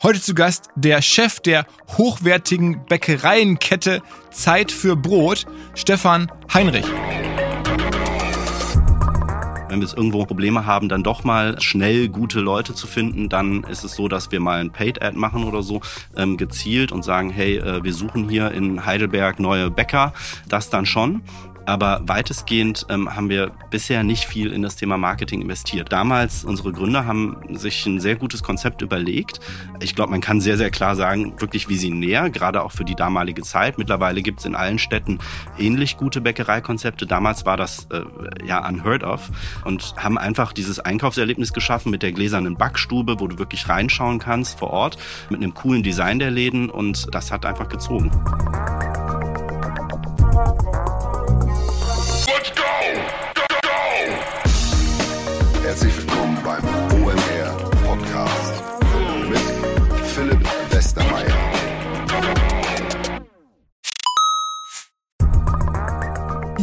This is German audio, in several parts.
Heute zu Gast der Chef der hochwertigen Bäckereienkette Zeit für Brot, Stefan Heinrich. Wenn wir jetzt irgendwo Probleme haben, dann doch mal schnell gute Leute zu finden, dann ist es so, dass wir mal ein Paid-Ad machen oder so, ähm, gezielt und sagen, hey, äh, wir suchen hier in Heidelberg neue Bäcker. Das dann schon. Aber weitestgehend ähm, haben wir bisher nicht viel in das Thema Marketing investiert. Damals, unsere Gründer haben sich ein sehr gutes Konzept überlegt. Ich glaube, man kann sehr, sehr klar sagen, wirklich visionär, gerade auch für die damalige Zeit. Mittlerweile gibt es in allen Städten ähnlich gute Bäckereikonzepte. Damals war das äh, ja unheard of und haben einfach dieses Einkaufserlebnis geschaffen mit der gläsernen Backstube, wo du wirklich reinschauen kannst vor Ort, mit einem coolen Design der Läden und das hat einfach gezogen.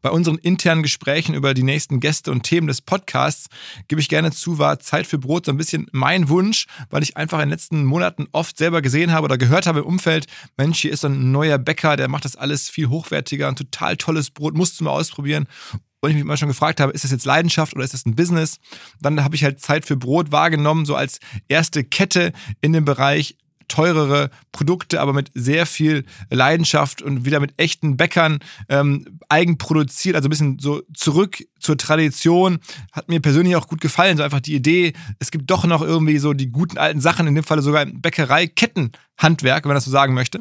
Bei unseren internen Gesprächen über die nächsten Gäste und Themen des Podcasts gebe ich gerne zu, war Zeit für Brot so ein bisschen mein Wunsch, weil ich einfach in den letzten Monaten oft selber gesehen habe oder gehört habe im Umfeld, Mensch, hier ist so ein neuer Bäcker, der macht das alles viel hochwertiger, ein total tolles Brot, musst du mal ausprobieren. Und ich mich immer schon gefragt habe, ist das jetzt Leidenschaft oder ist das ein Business? Dann habe ich halt Zeit für Brot wahrgenommen, so als erste Kette in dem Bereich teurere Produkte, aber mit sehr viel Leidenschaft und wieder mit echten Bäckern ähm, eigenproduziert, also ein bisschen so zurück zur Tradition. Hat mir persönlich auch gut gefallen, so einfach die Idee, es gibt doch noch irgendwie so die guten alten Sachen, in dem Falle sogar Bäckereikettenhandwerk, wenn man das so sagen möchte.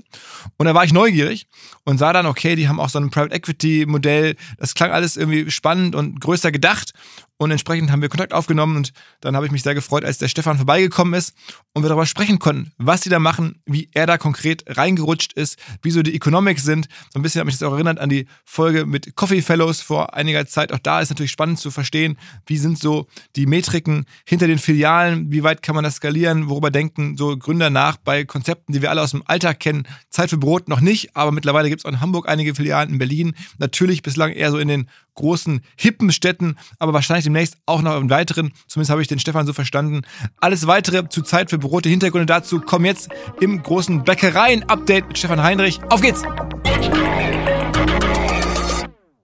Und da war ich neugierig und sah dann, okay, die haben auch so ein Private Equity Modell. Das klang alles irgendwie spannend und größer gedacht. Und entsprechend haben wir Kontakt aufgenommen und dann habe ich mich sehr gefreut, als der Stefan vorbeigekommen ist und wir darüber sprechen konnten, was sie da machen, wie er da konkret reingerutscht ist, wie so die Economics sind. So ein bisschen hat mich das auch erinnert an die Folge mit Coffee Fellows vor einiger Zeit. Auch da ist natürlich spannend zu verstehen, wie sind so die Metriken hinter den Filialen, wie weit kann man das skalieren, worüber denken so Gründer nach bei Konzepten, die wir alle aus dem Alltag kennen. Zeit für Brot noch nicht, aber mittlerweile gibt es auch in Hamburg einige Filialen, in Berlin natürlich bislang eher so in den großen, hippen Städten, aber wahrscheinlich demnächst auch noch im weiteren. Zumindest habe ich den Stefan so verstanden. Alles weitere zu Zeit für Brote, Hintergründe dazu kommen jetzt im großen Bäckereien-Update mit Stefan Heinrich. Auf geht's!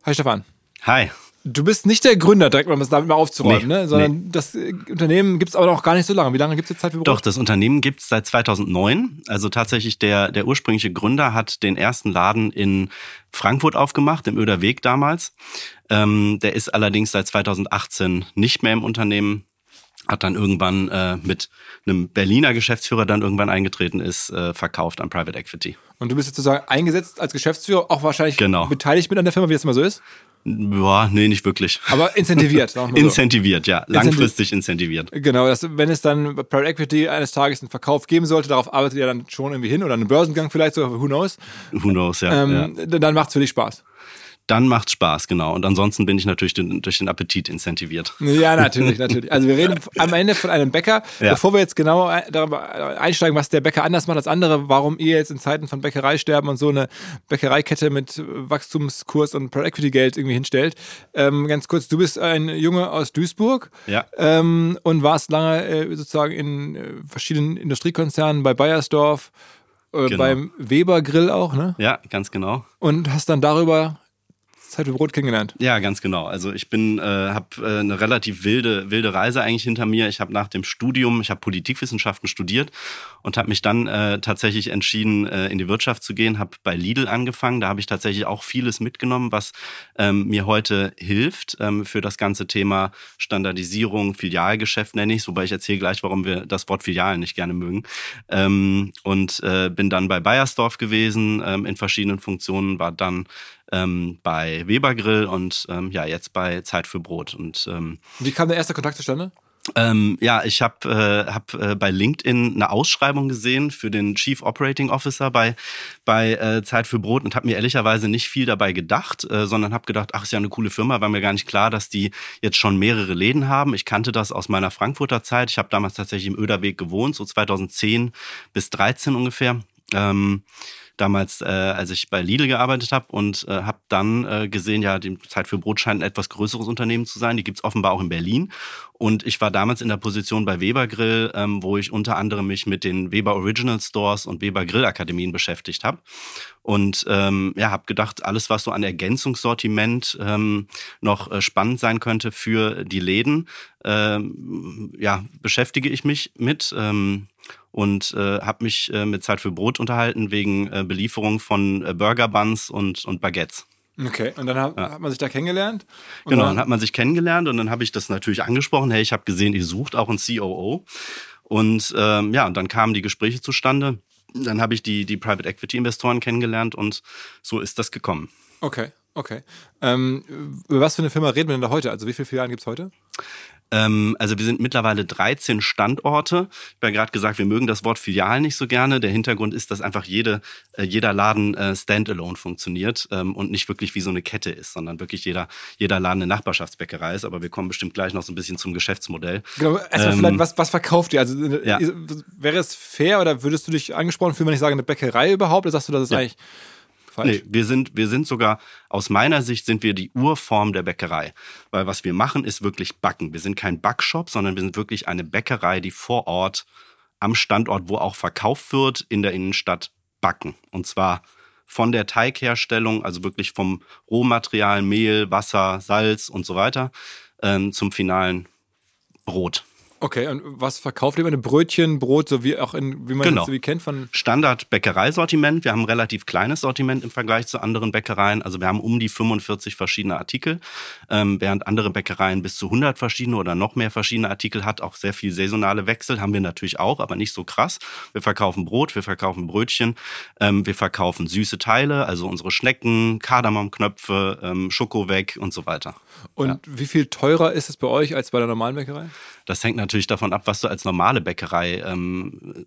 Hi Stefan. Hi. Du bist nicht der Gründer, direkt um es damit mal aufzuräumen, Nee, ne? sondern nee. das äh, Unternehmen gibt es aber noch gar nicht so lange. Wie lange gibt es jetzt Zeit für Brot? Doch, das Unternehmen gibt's seit 2009. Also tatsächlich der, der ursprüngliche Gründer hat den ersten Laden in Frankfurt aufgemacht, im Öder Weg damals. Ähm, der ist allerdings seit 2018 nicht mehr im Unternehmen. Hat dann irgendwann äh, mit einem Berliner Geschäftsführer dann irgendwann eingetreten ist, äh, verkauft an Private Equity. Und du bist jetzt sozusagen eingesetzt als Geschäftsführer, auch wahrscheinlich Genau. beteiligt mit an der Firma, wie das immer so ist. Ja, nee, nicht wirklich. Aber incentiviert. mal so. Incentiviert, ja. Langfristig incentiviert. Genau, dass, wenn es dann bei Private Equity eines Tages einen Verkauf geben sollte, darauf arbeitet ihr dann schon irgendwie hin oder einen Börsengang vielleicht so, who knows, Who knows, ja. ja. ähm, dann macht es für dich Spaß. Dann macht Spaß, genau. Und ansonsten bin ich natürlich den, durch den Appetit incentiviert. Ja, natürlich, natürlich. Also wir reden am Ende von einem Bäcker. Ja. Bevor wir jetzt genau darüber einsteigen, was der Bäcker anders macht als andere, warum ihr jetzt in Zeiten von Bäckereisterben und so eine Bäckereikette mit Wachstumskurs und Product Equity Geld irgendwie hinstellt. Ähm, ganz kurz, du bist ein Junge aus Duisburg ja. ähm, und warst lange äh, sozusagen in äh, verschiedenen Industriekonzernen bei Bayersdorf, äh, genau. beim Weber Grill auch, ne? Ja, ganz genau. Und hast dann darüber Zeit für Brot kennengelernt. Ja, ganz genau. Also ich bin, äh, habe äh, eine relativ wilde, wilde Reise eigentlich hinter mir. Ich habe nach dem Studium, ich habe Politikwissenschaften studiert und habe mich dann äh, tatsächlich entschieden, äh, in die Wirtschaft zu gehen. Habe bei Lidl angefangen. Da habe ich tatsächlich auch vieles mitgenommen, was ähm, mir heute hilft ähm, für das ganze Thema Standardisierung, Filialgeschäft nenne ich. Wobei ich erzähle gleich, warum wir das Wort Filialen nicht gerne mögen. Ähm, und äh, bin dann bei Bayersdorf gewesen ähm, in verschiedenen Funktionen, war dann ähm, bei Weber Grill und ähm, ja, jetzt bei Zeit für Brot. Und, ähm, Wie kam der erste Kontakt zustande? Ähm, ja, ich habe äh, hab, äh, bei LinkedIn eine Ausschreibung gesehen für den Chief Operating Officer bei, bei äh, Zeit für Brot und habe mir ehrlicherweise nicht viel dabei gedacht, äh, sondern habe gedacht, ach, ist ja eine coole Firma, war mir gar nicht klar, dass die jetzt schon mehrere Läden haben. Ich kannte das aus meiner Frankfurter Zeit. Ich habe damals tatsächlich im Öderweg gewohnt, so 2010 bis 13 ungefähr. Ähm, damals, äh, als ich bei Lidl gearbeitet habe und äh, habe dann äh, gesehen, ja, die Zeit für Brot scheint ein etwas größeres Unternehmen zu sein. Die gibt's offenbar auch in Berlin. Und ich war damals in der Position bei Weber Grill, ähm, wo ich unter anderem mich mit den Weber Original Stores und Weber Grill Akademien beschäftigt habe. Und ähm, ja, habe gedacht, alles, was so an Ergänzungssortiment ähm, noch äh, spannend sein könnte für die Läden, ähm, ja, beschäftige ich mich mit. Ähm, und äh, habe mich äh, mit Zeit für Brot unterhalten wegen äh, Belieferung von äh, Burger Buns und, und Baguettes. Okay, und dann hat, ja. hat man sich da kennengelernt? genau, dann hat man sich kennengelernt und dann habe ich das natürlich angesprochen. Hey, ich habe gesehen, ihr sucht auch einen COO. Und ähm, ja, und dann kamen die Gespräche zustande. Dann habe ich die, die Private Equity Investoren kennengelernt und so ist das gekommen. Okay, okay. Ähm, über was für eine Firma reden wir denn da heute? Also wie viele Filialen gibt es heute? Ähm, also wir sind mittlerweile 13 Standorte. Ich habe ja gerade gesagt, wir mögen das Wort Filial nicht so gerne. Der Hintergrund ist, dass einfach jede, äh, jeder Laden äh, standalone funktioniert ähm, und nicht wirklich wie so eine Kette ist, sondern wirklich jeder, jeder Laden eine Nachbarschaftsbäckerei ist. Aber wir kommen bestimmt gleich noch so ein bisschen zum Geschäftsmodell. Genau, erstmal ähm, vielleicht, was, was verkauft ihr? Also ja. wäre es fair oder würdest du dich angesprochen fühlen, wenn ich sage, eine Bäckerei überhaupt? Oder sagst du, das ist ja. eigentlich Falsch. Nee, wir sind, wir sind sogar, aus meiner Sicht sind wir die Urform der Bäckerei. Weil was wir machen, ist wirklich backen. Wir sind kein Backshop, sondern wir sind wirklich eine Bäckerei, die vor Ort, am Standort, wo auch verkauft wird, in der Innenstadt backen. Und zwar von der Teigherstellung, also wirklich vom Rohmaterial, Mehl, Wasser, Salz und so weiter, ähm, zum finalen Brot. Okay, und was verkauft ihr? Eine Brötchen, Brot, so wie auch in, wie man genau. das so wie kennt von. Standard Bäckereisortiment. Wir haben ein relativ kleines Sortiment im Vergleich zu anderen Bäckereien. Also wir haben um die 45 verschiedene Artikel, ähm, während andere Bäckereien bis zu 100 verschiedene oder noch mehr verschiedene Artikel hat. Auch sehr viel saisonale Wechsel haben wir natürlich auch, aber nicht so krass. Wir verkaufen Brot, wir verkaufen Brötchen, ähm, wir verkaufen süße Teile, also unsere Schnecken, Kardamomknöpfe, ähm, Schokoweg und so weiter. Und ja. wie viel teurer ist es bei euch als bei der normalen Bäckerei? Das hängt natürlich davon ab, was du als normale Bäckerei ähm,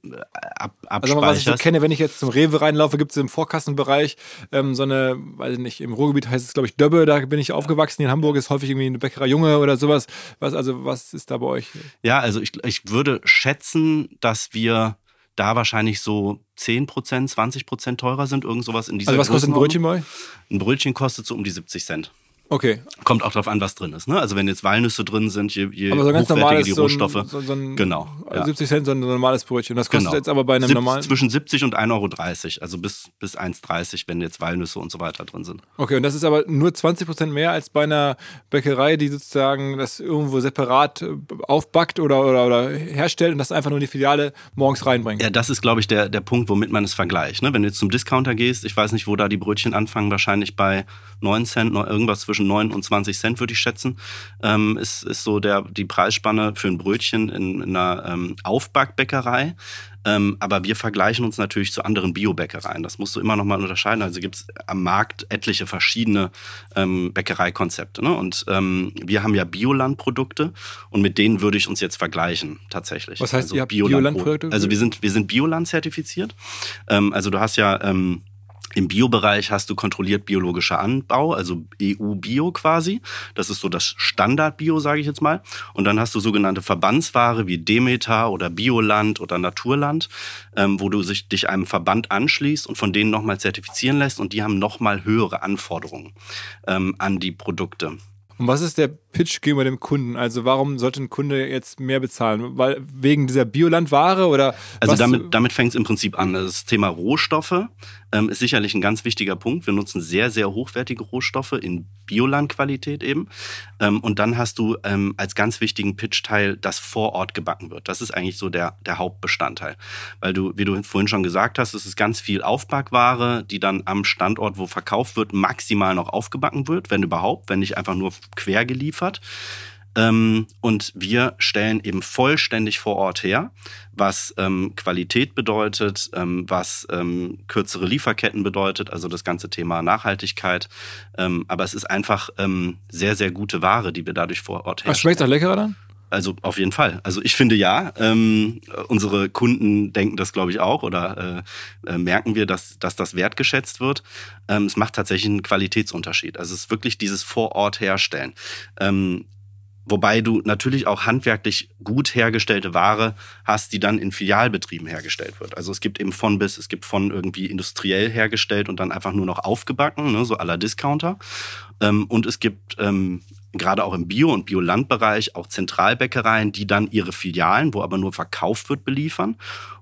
ab, abspeicherst. Also, was ich so kenne, wenn ich jetzt zum Rewe reinlaufe, gibt es im Vorkassenbereich ähm, so eine, weiß ich nicht, im Ruhrgebiet heißt es, glaube ich, Döbbe, da bin ich aufgewachsen. In Hamburg ist häufig irgendwie eine Bäckerei Junge oder sowas. Was, also, was ist da bei euch? Ja, also ich, ich würde schätzen, dass wir da wahrscheinlich so 10% 20% teurer sind, irgend sowas in dieser Also was kostet ein Brötchen bei euch? Ein Brötchen kostet so um die 70 Cent. Okay. Kommt auch darauf an, was drin ist. Ne? Also wenn jetzt Walnüsse drin sind, je, je aber so ganz hochwertiger die Rohstoffe. So ein, so, so ein, genau. Ja. 70 Cent so ein normales Brötchen. Das kostet genau. jetzt aber bei einem Sieb, normalen. Zwischen 70 und 1,30 Euro. Also bis, bis 1,30 wenn jetzt Walnüsse und so weiter drin sind. Okay, und das ist aber nur 20 Prozent mehr als bei einer Bäckerei, die sozusagen das irgendwo separat äh, aufbackt oder, oder, oder herstellt und das einfach nur in die Filiale morgens reinbringt. Ja, das ist, glaube ich, der, der Punkt, womit man es vergleicht. Ne? Wenn du jetzt zum Discounter gehst, ich weiß nicht, wo da die Brötchen anfangen, wahrscheinlich bei 9 Cent, irgendwas zwischen 9 und 20 20 Cent, würde ich schätzen, ähm, ist, ist so der, die Preisspanne für ein Brötchen in, in einer ähm, Aufbackbäckerei. Ähm, aber wir vergleichen uns natürlich zu anderen Biobäckereien. Das musst du immer noch mal unterscheiden. Also gibt es am Markt etliche verschiedene ähm, Bäckereikonzepte. Ne? Und ähm, wir haben ja Biolandprodukte und mit denen würde ich uns jetzt vergleichen, tatsächlich. Was heißt, also ihr habt Biolandprodukte? Also wir sind, wir sind Bioland zertifiziert. Ähm, also du hast ja ähm, Im Biobereich hast du kontrolliert biologischer Anbau, also EU-Bio quasi. Das ist so das Standard-Bio, sage ich jetzt mal. Und dann hast du sogenannte Verbandsware wie Demeter oder Bioland oder Naturland, ähm, wo du sich, dich einem Verband anschließt und von denen nochmal zertifizieren lässt und die haben nochmal höhere Anforderungen ähm, an die Produkte. Und was ist der Pitch gegenüber dem Kunden? Also warum sollte ein Kunde jetzt mehr bezahlen? Weil wegen dieser Biolandware oder? Also damit, damit fängt es im Prinzip an. Das Thema Rohstoffe ähm, ist sicherlich ein ganz wichtiger Punkt. Wir nutzen sehr, sehr hochwertige Rohstoffe in Biolandqualität eben. Ähm, und dann hast du ähm, als ganz wichtigen Pitch-Teil, dass vor Ort gebacken wird. Das ist eigentlich so der, der Hauptbestandteil. Weil du, wie du vorhin schon gesagt hast, es ist ganz viel Aufbackware, die dann am Standort, wo verkauft wird, maximal noch aufgebacken wird, wenn überhaupt, wenn nicht einfach nur quer geliefert. Ähm, und wir stellen eben vollständig vor Ort her, was ähm, Qualität bedeutet, ähm, was kürzere Lieferketten bedeutet, also das ganze Thema Nachhaltigkeit. Aber es ist einfach sehr, sehr gute Ware, die wir dadurch vor Ort herstellen. Was schmeckt auch leckerer dann? Also auf jeden Fall. Also ich finde ja. Ähm, unsere Kunden denken das, glaube ich, auch oder äh, äh, merken wir, dass, dass das wertgeschätzt wird. Ähm, es macht tatsächlich einen Qualitätsunterschied. Also es ist wirklich dieses vor Ort herstellen. Ähm, Wobei du natürlich auch handwerklich gut hergestellte Ware hast, die dann in Filialbetrieben hergestellt wird. Also es gibt eben von bis, es gibt von irgendwie industriell hergestellt und dann einfach nur noch aufgebacken, ne, so aller Discounter. Ähm, und es gibt ähm, gerade auch im Bio- und Biolandbereich auch Zentralbäckereien, die dann ihre Filialen, wo aber nur verkauft wird, beliefern.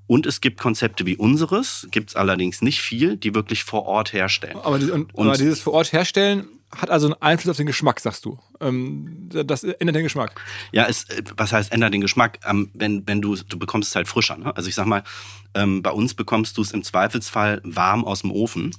Und es gibt Konzepte wie unseres, gibt es allerdings nicht viel, die wirklich vor Ort herstellen. Aber, und, und aber dieses vor Ort herstellen hat also einen Einfluss auf den Geschmack, sagst du. Ähm, das ändert den Geschmack. Ja, es, was heißt ändert den Geschmack? Ähm, wenn, wenn du, du bekommst es halt frischer. Ne? Also ich sag mal, ähm, bei uns bekommst du es im Zweifelsfall warm aus dem Ofen.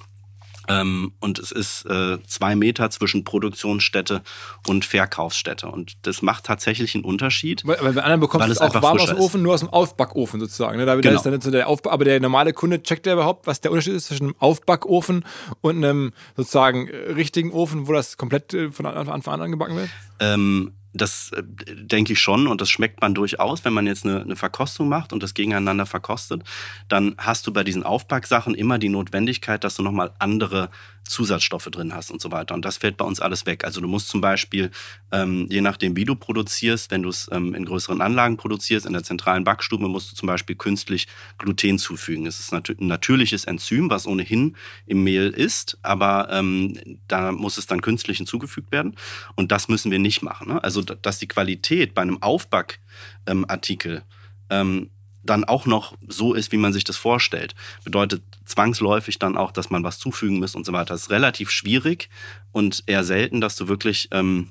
Ähm, und es ist äh, zwei Meter zwischen Produktionsstätte und Verkaufsstätte. Und das macht tatsächlich einen Unterschied. Weil, weil bei anderen bekommst du es auch warm aus dem Ofen, nur aus dem Aufbackofen sozusagen. Ne? Da, genau. ist dann so der Aufba aber der normale Kunde checkt ja überhaupt, was der Unterschied ist zwischen einem Aufbackofen und einem sozusagen richtigen Ofen, wo das komplett äh, von Anfang an angebacken wird? Ähm, das äh, denke ich schon und das schmeckt man durchaus, wenn man jetzt eine, eine, Verkostung macht und das gegeneinander verkostet, dann hast du bei diesen Aufpacksachen immer die Notwendigkeit, dass du nochmal andere Zusatzstoffe drin hast und so weiter. Und das fällt bei uns alles weg. Also du musst zum Beispiel, ähm, je nachdem, wie du produzierst, wenn du es ähm, in größeren Anlagen produzierst, in der zentralen Backstube, musst du zum Beispiel künstlich Gluten zufügen. Es ist nat ein natürliches Enzym, was ohnehin im Mehl ist, aber ähm, da muss es dann künstlich hinzugefügt werden. Und das müssen wir nicht machen. Ne? Also, dass die Qualität bei einem Aufbackartikel ähm, dann auch noch so ist, wie man sich das vorstellt. Bedeutet zwangsläufig dann auch, dass man was zufügen muss und so weiter. Das ist relativ schwierig und eher selten, dass du wirklich ähm,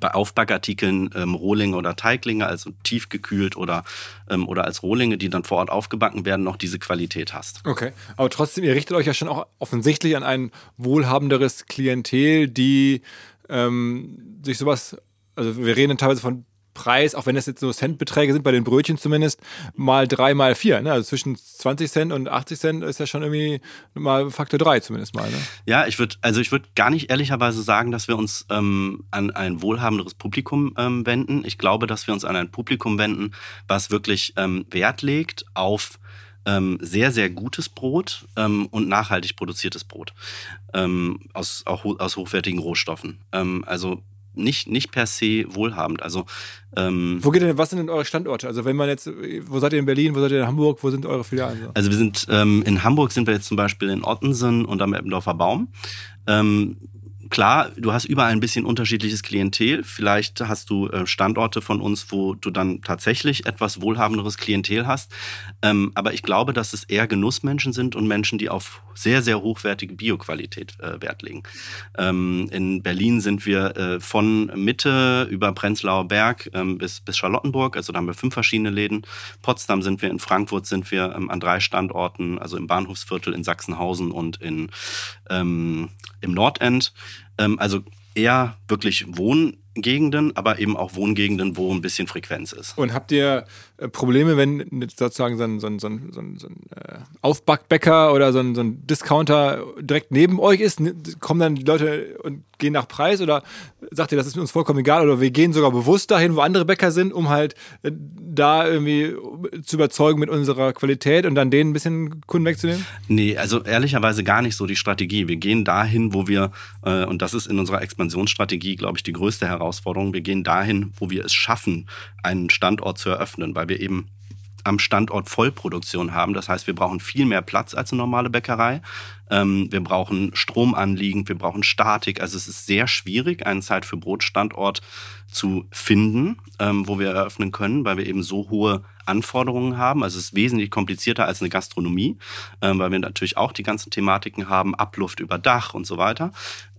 bei Aufbackartikeln ähm, Rohlinge oder Teiglinge, also tiefgekühlt oder, ähm, oder als Rohlinge, die dann vor Ort aufgebacken werden, noch diese Qualität hast. Okay, aber trotzdem, ihr richtet euch ja schon auch offensichtlich an ein wohlhabenderes Klientel, die ähm, sich sowas, also wir reden teilweise von Preis, auch wenn das jetzt nur Centbeträge sind, bei den Brötchen zumindest, mal drei, mal vier. Ne? Also zwischen 20 Cent und 80 Cent ist ja schon irgendwie mal Faktor drei zumindest mal. Ne? Ja, ich würde, also ich würde gar nicht ehrlicherweise sagen, dass wir uns ähm, an ein wohlhabenderes Publikum ähm, wenden. Ich glaube, dass wir uns an ein Publikum wenden, was wirklich ähm, Wert legt auf ähm, sehr, sehr gutes Brot ähm, und nachhaltig produziertes Brot ähm, aus, auch aus hochwertigen Rohstoffen. Ähm, also nicht, nicht per se wohlhabend. Also ähm, wo geht denn, was sind denn eure Standorte? Also wenn man jetzt, wo seid ihr in Berlin, wo seid ihr in Hamburg, wo sind eure Filialen? Also wir sind ähm, in Hamburg sind wir jetzt zum Beispiel in Ottensen und am Eppendorfer Baum. Ähm, klar, du hast überall ein bisschen unterschiedliches Klientel. Vielleicht hast du äh, Standorte von uns, wo du dann tatsächlich etwas wohlhabenderes Klientel hast. Ähm, aber ich glaube, dass es eher Genussmenschen sind und Menschen, die auf sehr, sehr hochwertige Bioqualität äh, Wert legen. Ähm, in Berlin sind wir äh, von Mitte über Prenzlauer Berg ähm, bis, bis Charlottenburg. Also da haben wir fünf verschiedene Läden. Potsdam sind wir, in Frankfurt sind wir an drei Standorten, also im Bahnhofsviertel in Sachsenhausen und in, im Nordend. Ähm, also eher wirklich Wohn Gegenden, aber eben auch Wohngegenden, wo ein bisschen Frequenz ist. Und habt ihr äh, Probleme, wenn sozusagen so ein, so ein, so ein, so ein, äh, Aufbackbäcker oder so ein, so ein Discounter direkt neben euch ist? Kommen dann die Leute und gehen nach Preis oder sagt ihr, das ist uns vollkommen egal oder wir gehen sogar bewusst dahin, wo andere Bäcker sind, um halt äh, da irgendwie zu überzeugen mit unserer Qualität und dann denen ein bisschen Kunden wegzunehmen? Nee, also ehrlicherweise gar nicht so die Strategie. Wir gehen dahin, wo wir, und das ist in unserer Expansionsstrategie, glaube ich, die größte Herausforderung, wir gehen dahin, wo wir es schaffen, einen Standort zu eröffnen, weil wir eben am Standort Vollproduktion haben. Das heißt, wir brauchen viel mehr Platz als eine normale Bäckerei. Ähm, wir brauchen Stromanliegen, wir brauchen Statik. Also es ist sehr schwierig, einen Zeit für Brotstandort zu finden, ähm, wo wir eröffnen können, weil wir eben so hohe Anforderungen haben. Also es ist wesentlich komplizierter als eine Gastronomie, ähm, weil wir natürlich auch die ganzen Thematiken haben, Abluft über Dach und so weiter,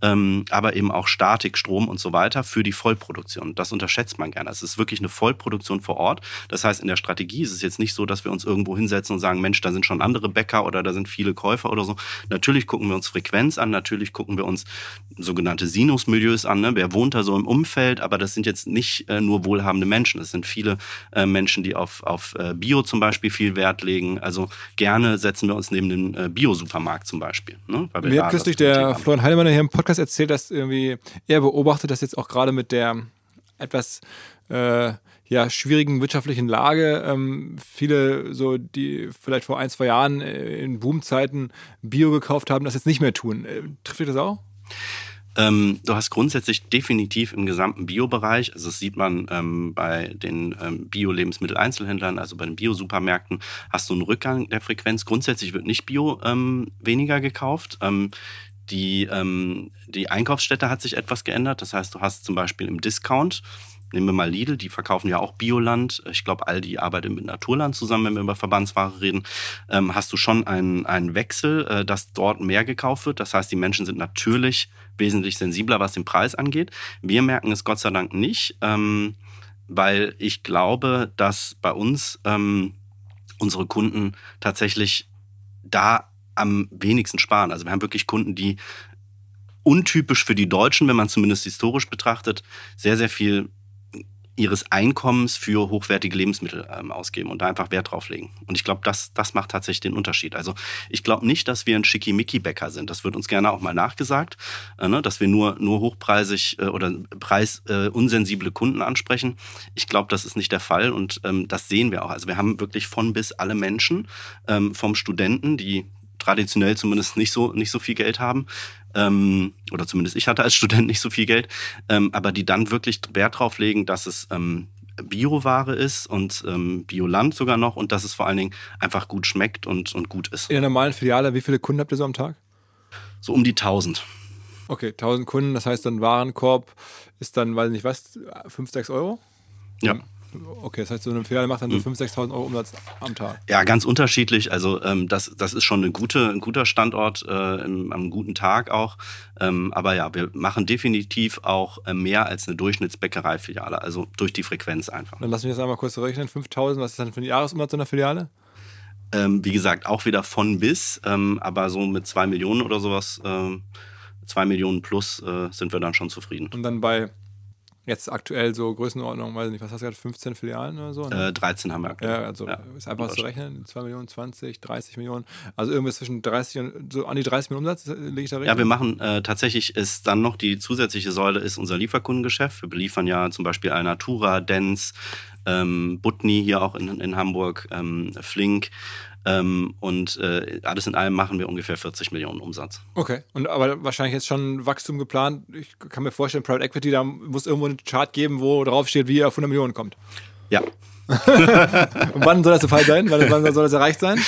ähm, aber eben auch Statik, Strom und so weiter für die Vollproduktion. Das unterschätzt man gerne. Es ist wirklich eine Vollproduktion vor Ort. Das heißt, in der Strategie ist es jetzt nicht so, dass wir uns irgendwo hinsetzen und sagen, Mensch, da sind schon andere Bäcker oder da sind viele Käufer oder so. Natürlich gucken wir uns Frequenz an, natürlich gucken wir uns sogenannte Sinusmilieus an. Ne? Wer wohnt da so im Umfeld? Aber das sind jetzt nicht äh, nur wohlhabende Menschen. Es sind viele äh, Menschen, die auf, auf äh, Bio zum Beispiel viel Wert legen. Also gerne setzen wir uns neben den äh, Bio-Supermarkt zum Beispiel. Ne? Mir hat kürzlich der Florian Heilemann hier im Podcast erzählt, dass irgendwie er beobachtet, dass jetzt auch gerade mit der etwas äh, ja, schwierigen wirtschaftlichen Lage ähm, viele, so die vielleicht vor ein, zwei Jahren äh, in Boomzeiten Bio gekauft haben, das jetzt nicht mehr tun. Äh, trifft ihr das auch? Ähm, du hast grundsätzlich definitiv im gesamten Bio-Bereich, also das sieht man ähm, bei den ähm, Bio-Lebensmittel-Einzelhändlern, also bei den Bio-Supermärkten, hast du einen Rückgang der Frequenz. Grundsätzlich wird nicht Bio ähm, weniger gekauft. Die, ähm, die Einkaufsstätte hat sich etwas geändert. Das heißt, du hast zum Beispiel im Discount Nehmen wir mal Lidl, die verkaufen ja auch Bioland. Ich glaube, Aldi arbeitet mit Naturland zusammen, wenn wir über Verbandsware reden. Ähm, hast du schon einen, einen Wechsel, äh, dass dort mehr gekauft wird. Das heißt, die Menschen sind natürlich wesentlich sensibler, was den Preis angeht. Wir merken es Gott sei Dank nicht, ähm, weil ich glaube, dass bei uns ähm, unsere Kunden tatsächlich da am wenigsten sparen. Also wir haben wirklich Kunden, die untypisch für die Deutschen, wenn man zumindest historisch betrachtet, sehr, sehr viel ihres Einkommens für hochwertige Lebensmittel ähm, ausgeben und da einfach Wert drauf legen. Und ich glaube, das, das macht tatsächlich den Unterschied. Also ich glaube nicht, dass wir ein Schickimicki-Bäcker sind. Das wird uns gerne auch mal nachgesagt, äh, ne? dass wir nur, nur hochpreisig äh, oder preisunsensible äh, Kunden ansprechen. Ich glaube, das ist nicht der Fall und ähm, das sehen wir auch. Also wir haben wirklich von bis alle Menschen, ähm, vom Studenten, die traditionell zumindest nicht so, nicht so viel Geld haben, ähm, oder zumindest ich hatte als Student nicht so viel Geld, ähm, aber die dann wirklich Wert drauf legen, dass es ähm, Bioware ist und ähm, Bioland sogar noch und dass es vor allen Dingen einfach gut schmeckt und, und gut ist. In der normalen Filiale, wie viele Kunden habt ihr so am Tag? So um die 1000. Okay, 1000 Kunden, das heißt dann Warenkorb ist dann, weiß nicht was, 5, 6 Euro? Ja. Okay, das heißt, so eine Filiale macht dann so 5.000, hm. 6.000 Euro Umsatz am Tag. Ja, ganz unterschiedlich. Also ähm, das, das ist schon eine gute, ein guter Standort, äh, im, am guten Tag auch. Ähm, aber ja, wir machen definitiv auch äh, mehr als eine Durchschnittsbäckerei-Filiale, also durch die Frequenz einfach. Dann lassen wir das einmal kurz rechnen. 5.000, was ist dann für ein Jahresumsatz so einer Filiale? Ähm, wie gesagt, auch wieder von bis, ähm, aber so mit 2 Millionen oder sowas, äh, 2 Millionen plus äh, sind wir dann schon zufrieden. Und dann bei Jetzt aktuell so Größenordnung, weiß nicht, was hast du gerade, 15 Filialen oder so? Ne? Äh, 13 haben wir aktuell. Ja, also ja, ist einfach zu rechnen, 2 Millionen, 20, 30 Millionen. Also irgendwas zwischen 30 und so an die 30 Millionen Umsatz, lege ich da richtig? Ja, wir machen äh, tatsächlich ist dann noch die zusätzliche Säule ist unser Lieferkundengeschäft. Wir beliefern ja zum Beispiel Alnatura, Dens, ähm, Butni hier auch in, in Hamburg, ähm, Flink. Ähm, und äh, alles in allem machen wir ungefähr 40 Millionen Umsatz. Okay, und aber wahrscheinlich jetzt schon Wachstum geplant. Ich kann mir vorstellen, Private Equity, da muss irgendwo einen Chart geben, wo drauf steht, wie ihr auf 100 Millionen kommt. Ja, wann soll das der Fall sein? Wann, soll das erreicht sein?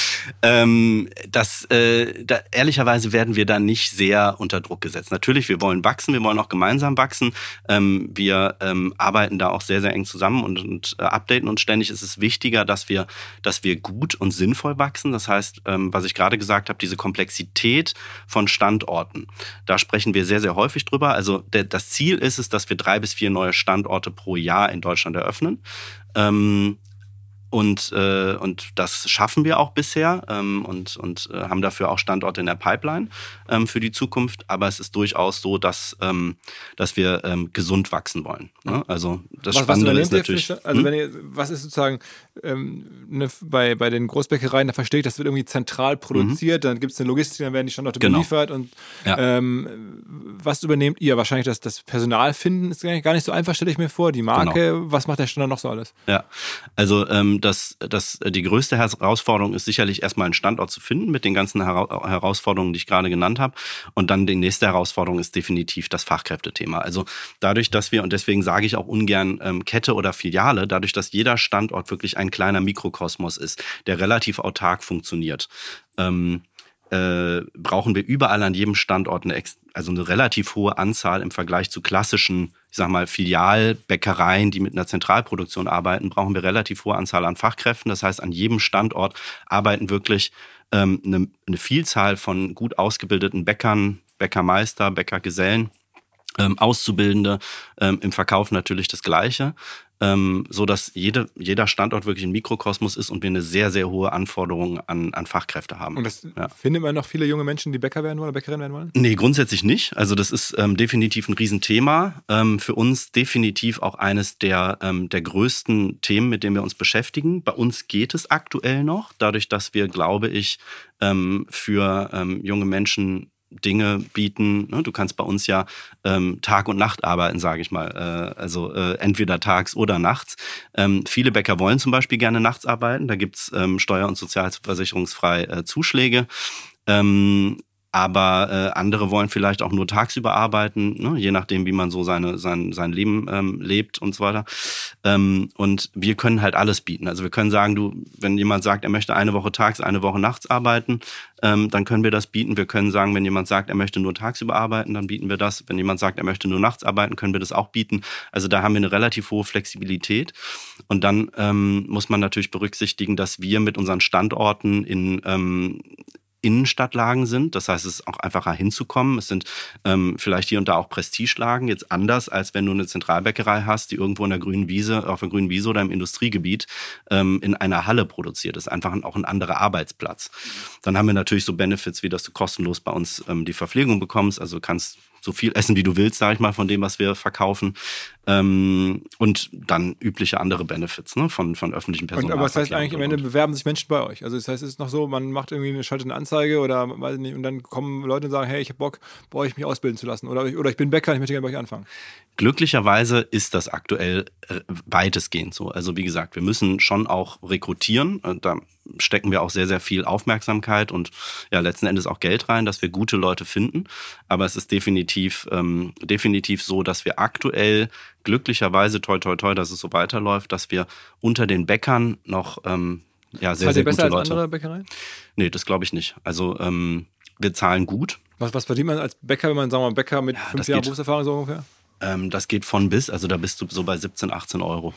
Ähm, das, äh, da, ehrlicherweise werden wir da nicht sehr unter Druck gesetzt. Natürlich, wir wollen wachsen, wir wollen auch gemeinsam wachsen. Ähm, wir ähm, arbeiten da auch sehr, sehr eng zusammen und, und äh, updaten uns ständig. Es ist wichtiger, dass wir, dass wir gut und sinnvoll wachsen. Das heißt, ähm, was ich gerade gesagt habe, diese Komplexität von Standorten. Da sprechen wir sehr, sehr häufig drüber. Also der, das Ziel ist es, dass wir drei bis vier neue Standorte pro Jahr in Deutschland eröffnen. Ähm, und, äh, und das schaffen wir auch bisher ähm, und, und äh, haben dafür auch Standorte in der Pipeline ähm, für die Zukunft. Aber es ist durchaus so, dass, ähm, dass wir ähm, gesund wachsen wollen. Ne? Also das was, Spannende was ist natürlich. also hm? wenn ihr, was ist sozusagen ähm, ne, bei, bei den Großbäckereien, da verstehe ich, das wird irgendwie zentral produziert, mhm. dann gibt es eine Logistik, dann werden die Standorte genau. beliefert und ja. ähm, was übernehmt ihr? Wahrscheinlich das, das Personal finden ist gar nicht so einfach, stelle ich mir vor. Die Marke, genau. was macht der Standort noch so alles? Ja, also ähm, das, das, die größte Herausforderung ist sicherlich erstmal einen Standort zu finden mit den ganzen Hera Herausforderungen, die ich gerade genannt habe. Und dann die nächste Herausforderung ist definitiv das Fachkräftethema. Also dadurch, dass wir, und deswegen sage ich auch ungern ähm, Kette oder Filiale, dadurch, dass jeder Standort wirklich ein kleiner Mikrokosmos ist, der relativ autark funktioniert. Ähm, äh, brauchen wir überall an jedem Standort eine, also eine relativ hohe Anzahl im Vergleich zu klassischen, ich sag mal, Filialbäckereien, die mit einer Zentralproduktion arbeiten, brauchen wir relativ hohe Anzahl an Fachkräften. Das heißt, an jedem Standort arbeiten wirklich ähm, eine, eine Vielzahl von gut ausgebildeten Bäckern, Bäckermeister, Bäckergesellen ähm, Auszubildende, ähm, im Verkauf natürlich das Gleiche ähm, so dass jede, jeder Standort wirklich ein Mikrokosmos ist und wir eine sehr, sehr hohe Anforderung an, an Fachkräfte haben. Und das ja. findet man noch viele junge Menschen, die Bäcker werden wollen oder Bäckerin werden wollen? Nee, grundsätzlich nicht. Also das ist ähm, definitiv ein Riesenthema. Ähm, für uns definitiv auch eines der, ähm, der größten Themen, mit denen wir uns beschäftigen. Bei uns geht es aktuell noch, dadurch, dass wir, glaube ich, ähm, für ähm, junge Menschen Dinge bieten. Ne? Du kannst bei uns ja ähm, Tag und Nacht arbeiten, sage ich mal. Äh, also äh, entweder tags oder nachts. Ähm, viele Bäcker wollen zum Beispiel gerne nachts arbeiten. Da gibt's ähm, steuer- und sozialversicherungsfrei äh, Zuschläge. Ähm, aber äh, andere wollen vielleicht auch nur tagsüber arbeiten, ne? je nachdem, wie man so seine, sein, sein Leben ähm, lebt und so weiter. Ähm, und wir können halt alles bieten. Also wir können sagen, du, wenn jemand sagt, er möchte eine Woche tags, eine Woche nachts arbeiten, ähm, dann können wir das bieten. Wir können sagen, wenn jemand sagt, er möchte nur tagsüber arbeiten, dann bieten wir das. Wenn jemand sagt, er möchte nur nachts arbeiten, können wir das auch bieten. Also da haben wir eine relativ hohe Flexibilität. Und dann ähm, muss man natürlich berücksichtigen, dass wir mit unseren Standorten in ähm, Innenstadtlagen sind. Das heißt, es ist auch einfacher hinzukommen. Es sind ähm, vielleicht hier und da auch Prestigelagen. Jetzt anders, als wenn du eine Zentralbäckerei hast, die irgendwo in der grünen Wiese, auf der grünen Wiese oder im Industriegebiet ähm, in einer Halle produziert. Das ist einfach auch ein anderer Arbeitsplatz. Dann haben wir natürlich so Benefits, wie dass du kostenlos bei uns ähm, die Verpflegung bekommst. Also kannst so viel essen, wie du willst, sage ich mal, von dem, was wir verkaufen. Ähm, und dann übliche andere Benefits ne, von, von öffentlichen Personen. Aber das heißt eigentlich, am Ende bewerben sich Menschen bei euch. Also das heißt, es ist noch so, man macht irgendwie eine schaltet eine Anzeige oder weiß nicht, und dann kommen Leute und sagen, hey, ich habe Bock, bei euch mich ausbilden zu lassen. Oder, oder ich bin Bäcker, ich möchte gerne bei euch anfangen. Glücklicherweise ist das aktuell äh, weitestgehend so. Also wie gesagt, wir müssen schon auch rekrutieren. Da stecken wir auch sehr, sehr viel Aufmerksamkeit und ja letzten Endes auch Geld rein, dass wir gute Leute finden. Aber es ist definitiv, ähm, definitiv so, dass wir aktuell glücklicherweise, toi, toi, toi, dass es so weiterläuft, dass wir unter den Bäckern noch ähm, ja, sehr, sehr gute besser Leute. Als andere Bäckereien? Nee, das glaube ich nicht. Also ähm, wir zahlen gut. Was, was verdient man als Bäcker, wenn man, sagen wir mal, Bäcker mit ja, fünf Jahren Berufserfahrung so ungefähr? Ähm, das geht von bis, also da bist du so bei 17, 18 Euro.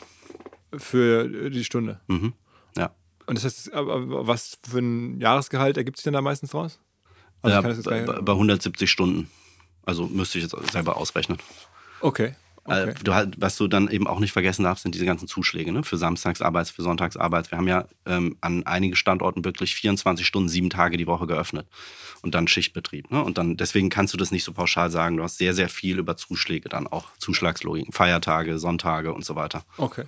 Für die Stunde? Mhm. Ja. Und das heißt, was für ein Jahresgehalt ergibt sich denn da meistens raus? Also ja, bei, bei 170 Stunden. Also müsste ich jetzt selber ausrechnen. Okay. Äh, okay. Du, was du dann eben auch nicht vergessen darfst, sind diese ganzen Zuschläge ne? für Samstagsarbeits, für Sonntagsarbeits. Wir haben ja ähm, an einigen Standorten wirklich 24 Stunden, sieben Tage die Woche geöffnet und dann Schichtbetrieb. Ne? Und dann deswegen kannst du das nicht so pauschal sagen. Du hast sehr, sehr viel über Zuschläge dann auch, Zuschlagslogiken, Feiertage, Sonntage und so weiter. Okay.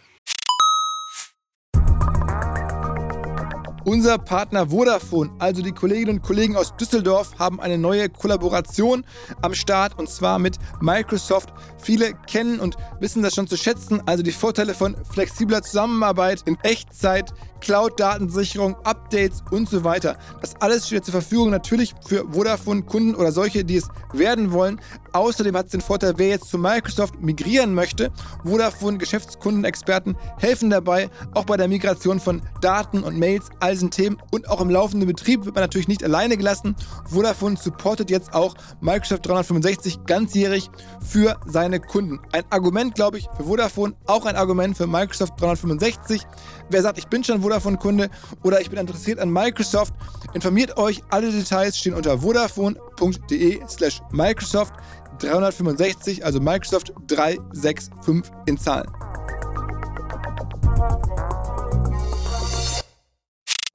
Unser Partner Vodafone, also die Kolleginnen und Kollegen aus Düsseldorf, haben eine neue Kollaboration am Start und zwar mit Microsoft. Viele kennen und wissen das schon zu schätzen, also die Vorteile von flexibler Zusammenarbeit in Echtzeit, Cloud-Datensicherung, Updates und so weiter. Das alles steht zur Verfügung natürlich für Vodafone-Kunden oder solche, die es werden wollen. Außerdem hat es den Vorteil, wer jetzt zu Microsoft migrieren möchte. Vodafone-Geschäftskundenexperten helfen dabei, auch bei der Migration von Daten und Mails, all diesen Themen und auch im laufenden Betrieb wird man natürlich nicht alleine gelassen. Vodafone supportet jetzt auch Microsoft 365 ganzjährig für seine Kunden. Ein Argument, glaube ich, für Vodafone, auch ein Argument für Microsoft 365. Wer sagt, ich bin schon Vodafone-Kunde oder ich bin interessiert an Microsoft, informiert euch. Alle Details stehen unter vodafone.de slash Microsoft 365, also Microsoft 365 in Zahlen.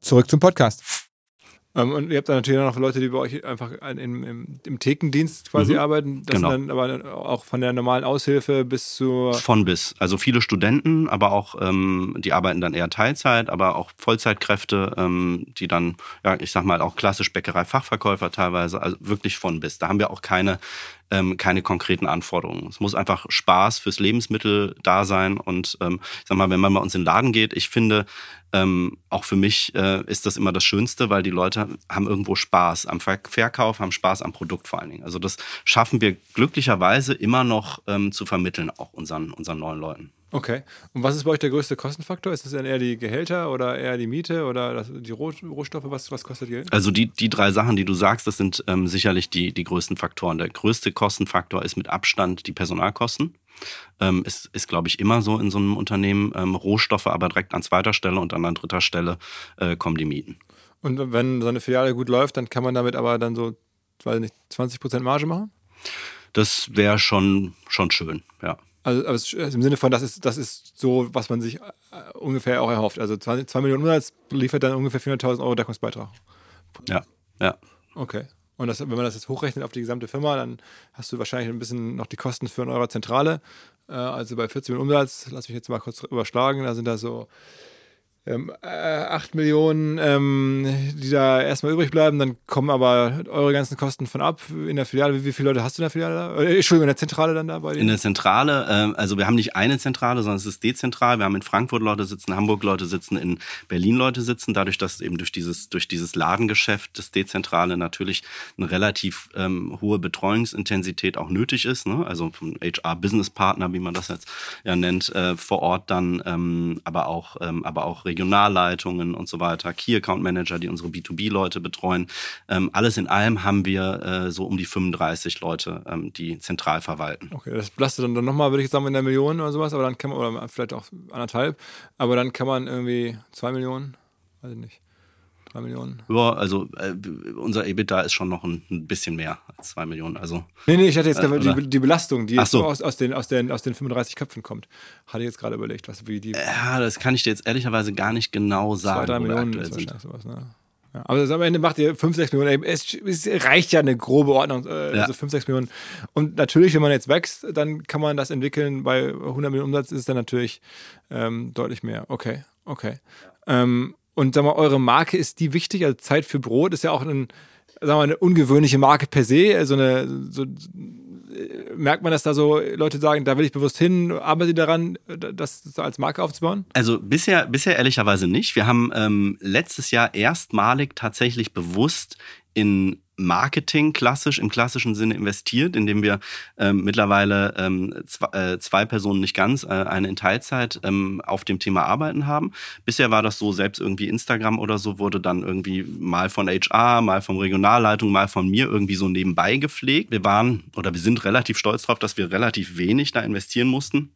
zurück zum Podcast. Ähm, und ihr habt dann natürlich auch noch Leute, die bei euch einfach im, im, im Thekendienst quasi mhm. arbeiten. Das genau. sind dann aber auch von der normalen Aushilfe bis zu. Von bis. Also viele Studenten, aber auch, ähm, die arbeiten dann eher Teilzeit, aber auch Vollzeitkräfte, ähm, die dann, ja, ich sag mal, auch klassisch Bäckerei-Fachverkäufer teilweise, also wirklich von bis. Da haben wir auch keine ähm, keine konkreten Anforderungen. Es muss einfach Spaß fürs Lebensmittel da sein. Und ähm, ich sag mal, wenn man bei uns in den Laden geht, ich finde, ähm, auch für mich äh, ist das immer das Schönste, weil die Leute haben irgendwo Spaß am Verkauf, haben Spaß am Produkt vor allen Dingen. Also das schaffen wir glücklicherweise immer noch ähm, zu vermitteln, auch unseren, unseren neuen Leuten. Okay. Und was ist bei euch der größte Kostenfaktor? Ist es dann eher die Gehälter oder eher die Miete oder die Rohstoffe? Was, was kostet Geld? Also die, die drei Sachen, die du sagst, das sind ähm, sicherlich die, die größten Faktoren. Der größte Kostenfaktor ist mit Abstand die Personalkosten. Ähm, ist, ist glaube ich, immer so in so einem Unternehmen. Ähm, Rohstoffe aber direkt an zweiter Stelle und dann an dritter Stelle äh, kommen die Mieten. Und wenn so eine Filiale gut läuft, dann kann man damit aber dann so, weiß nicht, 20% Marge machen? Das wäre schon, schon schön, ja. Also, also, im Sinne von, das ist, das ist so, was man sich äh, ungefähr auch erhofft. Also 2 Millionen Umsatz liefert dann ungefähr 400.000 Euro Deckungsbeitrag. Ja, ja. Okay. Und das, wenn man das jetzt hochrechnet auf die gesamte Firma, dann hast du wahrscheinlich ein bisschen noch die Kosten für in eurer Zentrale. Äh, also bei 40 Millionen Umsatz, lass mich jetzt mal kurz überschlagen, da sind da so ähm, äh, 8 Millionen, ähm, die da erstmal übrig bleiben, dann kommen aber eure ganzen Kosten von ab in der Filiale. Wie, wie viele Leute hast du in der Filiale da? Äh, Entschuldigung, in der Zentrale dann da bei dir? In der Zentrale, äh, also wir haben nicht eine Zentrale, sondern es ist dezentral. Wir haben in Frankfurt Leute sitzen, Hamburg Leute sitzen, in Berlin Leute sitzen. Dadurch, dass eben durch dieses, durch dieses Ladengeschäft das Dezentrale natürlich eine relativ ähm, hohe Betreuungsintensität auch nötig ist. Ne? Also von HR-Business-Partner, wie man das jetzt ja nennt, äh, vor Ort dann, ähm, aber auch, ähm, aber auch regional Regionalleitungen und so weiter, Key Account Manager, die unsere B2B-Leute betreuen. Ähm, alles in allem haben wir äh, so um die 35 Leute, ähm, die zentral verwalten. Okay, das belastet dann, nochmal, würde ich sagen, in der Million oder sowas, aber dann kann man, oder vielleicht auch anderthalb, aber dann kann man irgendwie zwei Millionen, weiß ich nicht. Drei Millionen? Ja, also äh, unser EBITDA ist schon noch ein, ein, bisschen mehr als zwei Millionen. Also, nee, nee, ich hatte jetzt äh, die, die, Belastung, die so. aus, aus, den, aus, den, aus den 35 Köpfen kommt. Hatte ich jetzt gerade überlegt, was wie die. Ja, das kann ich dir jetzt ehrlicherweise gar nicht genau sagen. Zwei, drei Millionen ist wahrscheinlich sowas, ne? Ja, aber am Ende macht ihr 5, 6 Millionen. Es, es, reicht ja eine grobe Ordnung, äh, ja. also 5, 6 Millionen. Und natürlich, wenn man jetzt wächst, dann kann man das entwickeln. Bei 100 Millionen Umsatz ist es dann natürlich ähm, deutlich mehr. Okay, okay. Ähm, und sag mal, eure Marke ist die wichtig? Also Zeit für Brot ist ja auch ein, sag mal, eine ungewöhnliche Marke per se. Also eine, so, merkt man, dass da so Leute sagen, da will ich bewusst hin, arbeite daran, das so als Marke aufzubauen? Also bisher, bisher ehrlicherweise nicht. Wir haben ähm, letztes Jahr erstmalig tatsächlich bewusst in Marketing klassisch, im klassischen Sinne investiert, indem wir ähm, mittlerweile ähm, zwei, äh, zwei Personen nicht ganz, äh, eine in Teilzeit ähm, auf dem Thema arbeiten haben. Bisher war das so, selbst irgendwie Instagram oder so wurde dann irgendwie mal von HR, mal vom Regionalleitung, mal von mir irgendwie so nebenbei gepflegt. Wir waren oder wir sind relativ stolz darauf, dass wir relativ wenig da investieren mussten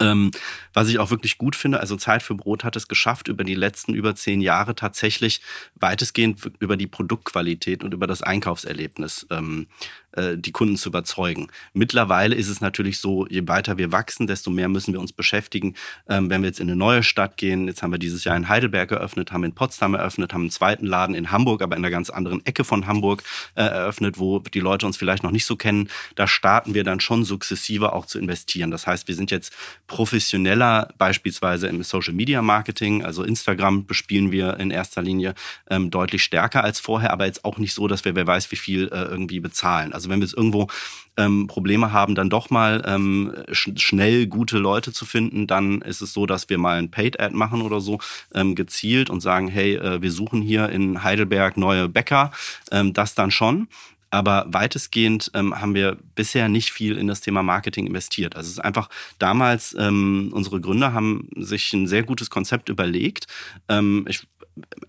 ähm, was ich auch wirklich gut finde, also Zeit für Brot hat es geschafft, über die letzten über zehn Jahre tatsächlich weitestgehend über die Produktqualität und über das Einkaufserlebnis ähm, äh, die Kunden zu überzeugen. Mittlerweile ist es natürlich so, je weiter wir wachsen, desto mehr müssen wir uns beschäftigen. Ähm, wenn wir jetzt in eine neue Stadt gehen, jetzt haben wir dieses Jahr in Heidelberg eröffnet, haben in Potsdam eröffnet, haben einen zweiten Laden in Hamburg, aber in einer ganz anderen Ecke von Hamburg äh, eröffnet, wo die Leute uns vielleicht noch nicht so kennen. Da starten wir dann schon sukzessive auch zu investieren. Das heißt, wir sind jetzt professioneller beispielsweise im Social Media Marketing, also Instagram bespielen wir in erster Linie ähm, deutlich stärker als vorher, aber jetzt auch nicht so, dass wir wer weiß wie viel äh, irgendwie bezahlen. Also wenn wir jetzt irgendwo ähm, Probleme haben, dann doch mal ähm, sch schnell gute Leute zu finden, dann ist es so, dass wir mal ein Paid-Ad machen oder so ähm, gezielt und sagen, hey, äh, wir suchen hier in Heidelberg neue Bäcker, ähm, das dann schon. Aber weitestgehend ähm, haben wir bisher nicht viel in das Thema Marketing investiert. Also es ist einfach damals, ähm, unsere Gründer haben sich ein sehr gutes Konzept überlegt. Ähm, ich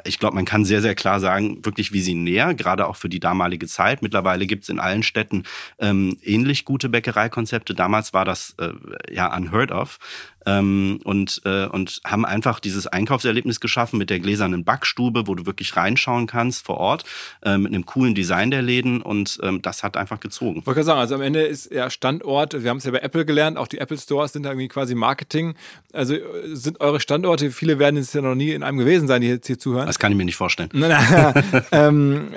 ich glaube, man kann sehr, sehr klar sagen, wirklich visionär, gerade auch für die damalige Zeit. Mittlerweile gibt es in allen Städten ähm, ähnlich gute Bäckereikonzepte. Damals war das äh, ja unheard of. Ähm, und, äh, und haben einfach dieses Einkaufserlebnis geschaffen mit der gläsernen Backstube, wo du wirklich reinschauen kannst vor Ort, äh, mit einem coolen Design der Läden und ähm, das hat einfach gezogen. Wollte sagen, also am Ende ist ja Standort, wir haben es ja bei Apple gelernt, auch die Apple Stores sind irgendwie quasi Marketing. Also äh, sind eure Standorte, viele werden jetzt ja noch nie in einem gewesen sein, die jetzt hier zuhören. Das kann ich mir nicht vorstellen. ähm,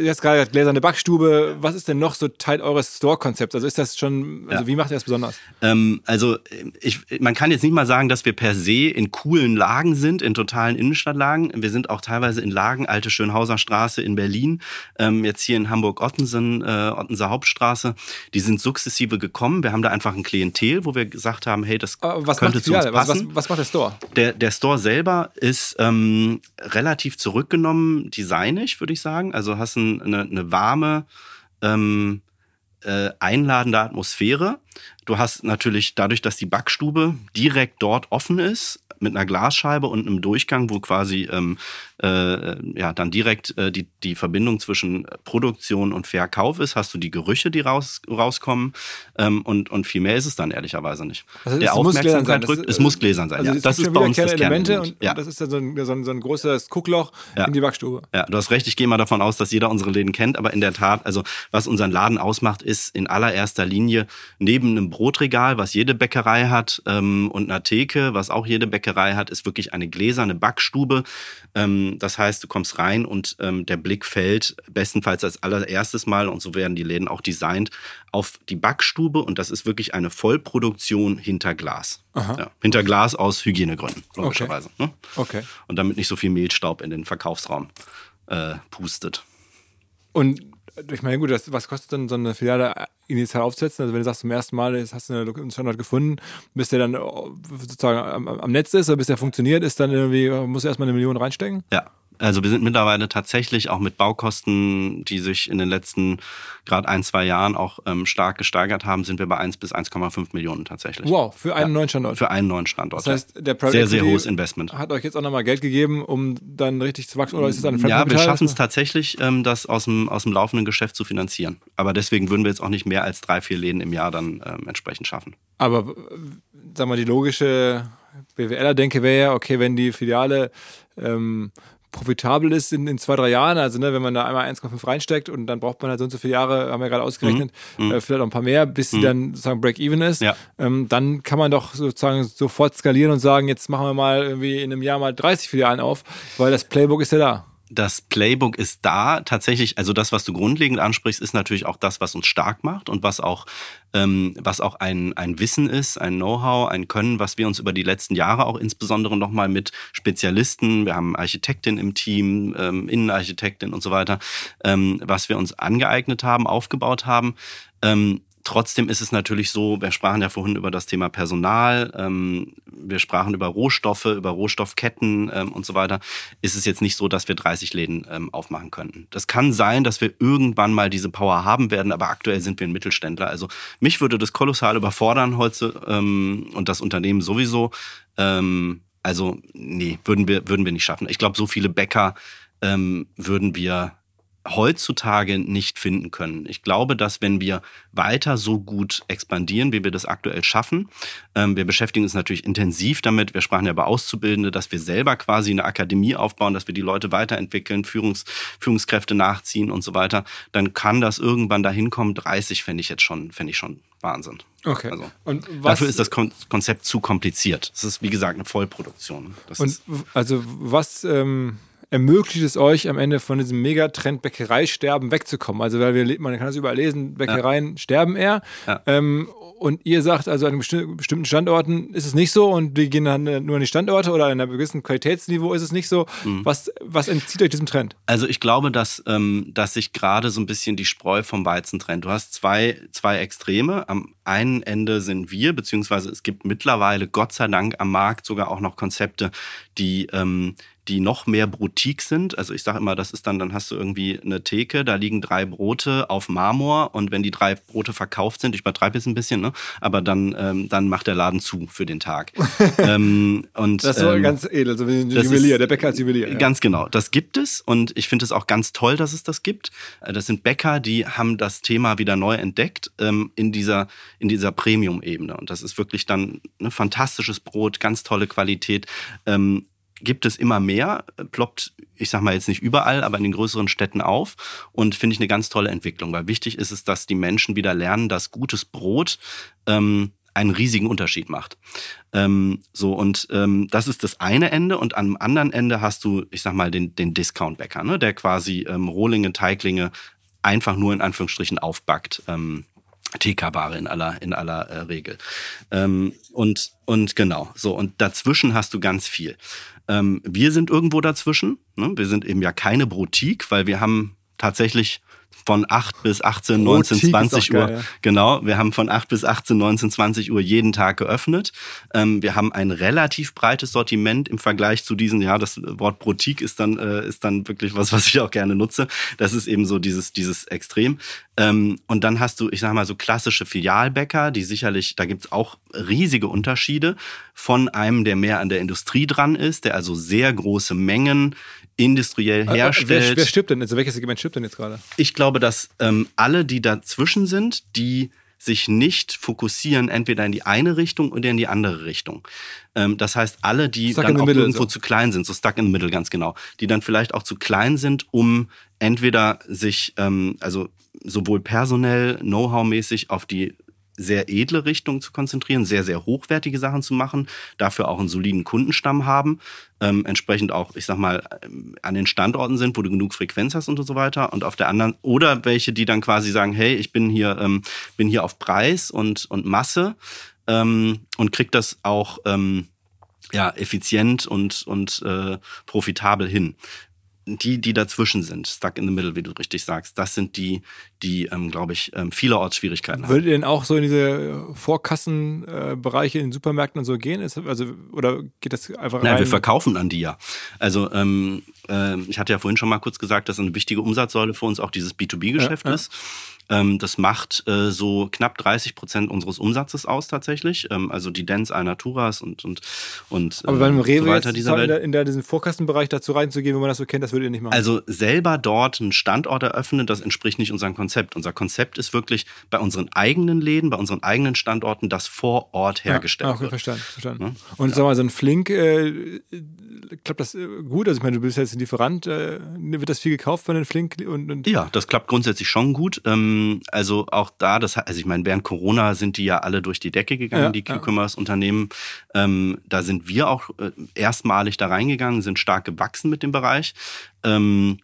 jetzt gerade gläserne Backstube, was ist denn noch so Teil eures Store-Konzepts? Also ist das schon, also ja. wie macht ihr das besonders? Ähm, also ich, man kann jetzt nicht mal sagen, dass wir per se in coolen Lagen sind, in totalen Innenstadtlagen. Wir sind auch teilweise in Lagen, alte Schönhauser Straße in Berlin, ähm, jetzt hier in Hamburg-Ottensen, äh, Ottenser Hauptstraße. Die sind sukzessive gekommen. Wir haben da einfach ein Klientel, wo wir gesagt haben, hey, das was könnte zu uns passen. Was, was, was, macht der Store? Der, der Store selber ist ähm, relativ zurückgenommen, designig, würde ich sagen. Also hast ein, eine, eine warme, ähm, äh, einladende Atmosphäre. Du hast natürlich dadurch, dass die Backstube direkt dort offen ist, mit einer Glasscheibe und einem Durchgang, wo quasi ähm, äh, ja dann direkt äh, die, die Verbindung zwischen Produktion und Verkauf ist, hast du die Gerüche, die raus, rauskommen ähm, und, und viel mehr ist es dann ehrlicherweise nicht. Also Der Aufmerksamkeit drückt, es muss gläsern sein. Also ja. Das ist bei uns das Elemente und, ja. das ist dann so ein, so ein, so ein großes Guckloch ja. in die Backstube. Ja, du hast recht, ich gehe mal davon aus, dass jeder unsere Läden kennt, aber in der Tat, also was unseren Laden ausmacht, ist in allererster Linie neben einem Brotregal, was jede Bäckerei hat, ähm, und einer Theke, was auch jede Bäckerei hat, ist wirklich eine gläserne Backstube. Ähm, das heißt, du kommst rein und ähm, der Blick fällt bestenfalls als allererstes Mal, und so werden die Läden auch designt, auf die Backstube und das ist wirklich eine Vollproduktion hinter Glas. Ja, hinter Glas aus Hygienegründen, logischerweise. Okay. Ne? okay. Und damit nicht so viel Mehlstaub in den Verkaufsraum äh, pustet. Und ich meine, gut, das, was kostet denn so eine Filiale initial aufzusetzen? Also wenn du sagst, zum ersten Mal hast du einen Standort gefunden, bis der dann äh, sozusagen am, am Netz ist oder bis der funktioniert, ist dann irgendwie, musst du erstmal eine Million reinstecken? Ja, also wir sind mittlerweile tatsächlich auch mit Baukosten, die sich in den letzten gerade ein, zwei Jahren auch ähm, stark gesteigert haben, sind wir bei 1 bis 1,5 Millionen tatsächlich. Wow, für einen ja, neuen Standort. Für einen neuen Standort. Das heißt, der Private Sehr, sehr hohes Investment. Hat euch jetzt auch nochmal Geld gegeben, um dann richtig zu wachsen oder ist es eine Ja, wir schaffen es tatsächlich, ähm, das aus dem, aus dem laufenden Geschäft zu finanzieren. Aber deswegen würden wir jetzt auch nicht mehr als drei, vier Läden im Jahr dann ähm, entsprechend schaffen. Aber äh, sag mal, die logische BWLer-Denke wäre ja, okay, wenn die Filiale ähm, profitabel ist in, in zwei, drei Jahren. Also ne, wenn man da einmal 1,5 reinsteckt und dann braucht man halt so und so viele Jahre, haben wir gerade ausgerechnet, mhm. äh, vielleicht auch ein paar mehr, bis sie mhm. dann sozusagen Break-Even ist. Ja. Ähm, dann kann man doch sozusagen sofort skalieren und sagen, jetzt machen wir mal irgendwie in einem Jahr mal 30 Filialen auf, weil das Playbook ist ja da das Playbook ist da tatsächlich, also das, was du grundlegend ansprichst, ist natürlich auch das, was uns stark macht und was auch, ähm, was auch ein, ein Wissen ist, ein Know-how, ein Können, was wir uns über die letzten Jahre auch insbesondere nochmal mit Spezialisten, wir haben Architektin im Team, ähm, Innenarchitektin und so weiter, ähm, was wir uns angeeignet haben, aufgebaut haben. Ähm, Trotzdem ist es natürlich so, wir sprachen ja vorhin über das Thema Personal, ähm, wir sprachen über Rohstoffe, über Rohstoffketten ähm, und so weiter. Ist es jetzt nicht so, dass wir 30 Läden ähm, aufmachen könnten. Das kann sein, dass wir irgendwann mal diese Power haben werden, aber aktuell sind wir ein Mittelständler. Also mich würde das kolossal überfordern heute ähm, und das Unternehmen sowieso. Ähm, also nee, würden wir, würden wir nicht schaffen. Ich glaube, so viele Bäcker ähm, würden wir heutzutage nicht finden können. Ich glaube, dass wenn wir weiter so gut expandieren, wie wir das aktuell schaffen, ähm, wir beschäftigen uns natürlich intensiv damit, wir sprachen ja über Auszubildende, dass wir selber quasi eine Akademie aufbauen, dass wir die Leute weiterentwickeln, Führungs Führungskräfte nachziehen und so weiter, dann kann das irgendwann dahin kommen. 30 fände ich jetzt schon, fände ich schon Wahnsinn. Okay. Also, und dafür ist das Konzept zu kompliziert. Es ist, wie gesagt, eine Vollproduktion. Das und also was... Ähm ermöglicht es euch am Ende von diesem Megatrend Bäckereisterben wegzukommen. Also weil wir, man kann das überall lesen, Bäckereien ja. sterben eher. Ja. Ähm, und ihr sagt also an bestimmten Standorten ist es nicht so und die gehen dann nur an die Standorte oder in einem gewissen Qualitätsniveau ist es nicht so. Mhm. Was, was entzieht euch diesem Trend? Also ich glaube, dass, ähm, dass sich gerade so ein bisschen die Spreu vom Weizen trennt. Du hast zwei, zwei Extreme. Am einen Ende sind wir, beziehungsweise es gibt mittlerweile Gott sei Dank am Markt sogar auch noch Konzepte, die, ähm, die noch mehr Boutique sind. Also ich sage immer, das ist dann, dann hast du irgendwie eine Theke, da liegen drei Brote auf Marmor und wenn die drei Brote verkauft sind, ich übertreibe jetzt ein bisschen, ne? aber dann, ähm, dann macht der Laden zu für den Tag. ähm, und, das ist ähm, ganz edel, so wie ein Juwelier, der Bäcker als Juwelier. Ja. Ganz genau, das gibt es und ich finde es auch ganz toll, dass es das gibt. Äh, das sind Bäcker, die haben das Thema wieder neu entdeckt ähm, in dieser, in dieser Premium-Ebene und das ist wirklich dann ein fantastisches Brot, ganz tolle Qualität. Ähm, gibt es immer mehr, ploppt, ich sag mal jetzt nicht überall, aber in den größeren Städten auf und finde ich eine ganz tolle Entwicklung, weil wichtig ist es, dass die Menschen wieder lernen, dass gutes Brot ähm, einen riesigen Unterschied macht. Ähm, so und ähm, das ist das eine Ende und am anderen Ende hast du, ich sag mal, den, den Discount-Bäcker, ne, der quasi ähm, Rohlinge, Teiglinge einfach nur in Anführungsstrichen aufbackt. Ähm, TK-Ware in aller, in aller äh, Regel. Ähm, und, und genau, so. Und dazwischen hast du ganz viel. Ähm, wir sind irgendwo dazwischen. Ne? Wir sind eben ja keine Boutique, weil wir haben tatsächlich von 8 bis 18, 19, 20 Uhr. Geil, ja. Genau, wir haben von 8 bis 18, 19, 20 Uhr jeden Tag geöffnet. Ähm, wir haben ein relativ breites Sortiment im Vergleich zu diesen, ja, das Wort Boutique ist dann, äh, ist dann wirklich was, was ich auch gerne nutze. Das ist eben so dieses, dieses Extrem. Ähm, und dann hast du, ich sag mal, so klassische Filialbäcker, die sicherlich, da gibt's auch riesige Unterschiede von einem, der mehr an der Industrie dran ist, der also sehr große Mengen industriell herstellt. Wer, wer stirbt denn? Also welches Segment stirbt denn jetzt gerade? Ich glaube, dass ähm, alle, die dazwischen sind, die sich nicht fokussieren, entweder in die eine Richtung oder in die andere Richtung. Ähm, das heißt, alle, die stuck dann auch middle, irgendwo so. zu klein sind, so stuck in the middle, ganz genau, die dann vielleicht auch zu klein sind, um entweder sich, ähm, also sowohl personell, Know-how-mäßig auf die sehr edle Richtung zu konzentrieren, sehr, sehr hochwertige Sachen zu machen, dafür auch einen soliden Kundenstamm haben, ähm, entsprechend auch, ich sag mal, ähm, an den Standorten sind, wo du genug Frequenz hast und so weiter. Und auf der anderen, oder welche, die dann quasi sagen, hey, ich bin hier, ähm, bin hier auf Preis und, und Masse ähm, und krieg das auch ähm, ja, effizient und, und äh, profitabel hin die, die dazwischen sind, stuck in the middle, wie du richtig sagst, das sind die, die, ähm, glaube ich, ähm, vielerorts Schwierigkeiten haben. Würdet ihr denn auch so in diese Vorkassenbereiche äh, in Supermärkten und so gehen? Ist, also, oder geht das einfach Nein, rein? wir verkaufen an die ja. Also ähm, äh, ich hatte ja vorhin schon mal kurz gesagt, dass eine wichtige Umsatzsäule für uns auch dieses B2B-Geschäft ja, ja. ist. Ähm, das macht äh, so knapp 30 Prozent unseres Umsatzes aus tatsächlich. Ähm, also die Dance Alnaturas und und und Aber beim Rewe so weiter dieser Welt. in, der, in diesen Vorkastenbereich dazu reinzugehen, wo man das so kennt, das würdet ihr nicht machen. Also selber dort einen Standort eröffnen, das entspricht nicht unserem Konzept. Unser Konzept ist wirklich bei unseren eigenen Läden, bei unseren eigenen Standorten, das vor Ort hergestellt ja, okay, wird. Verstanden, verstanden. Ja? Und ja. sag mal, so ein Flink, äh, klappt das äh, gut? Also ich meine, du bist jetzt ein Lieferant, äh, wird das viel gekauft von den Flink? Und, und ja, das klappt grundsätzlich schon gut. Ähm, also auch da, das, also ich meine, während Corona sind die ja alle durch die Decke gegangen, ja, die Q-Commerce-Unternehmen. Ähm, da sind wir auch äh, erstmalig da reingegangen, sind stark gewachsen mit dem Bereich. Ähm,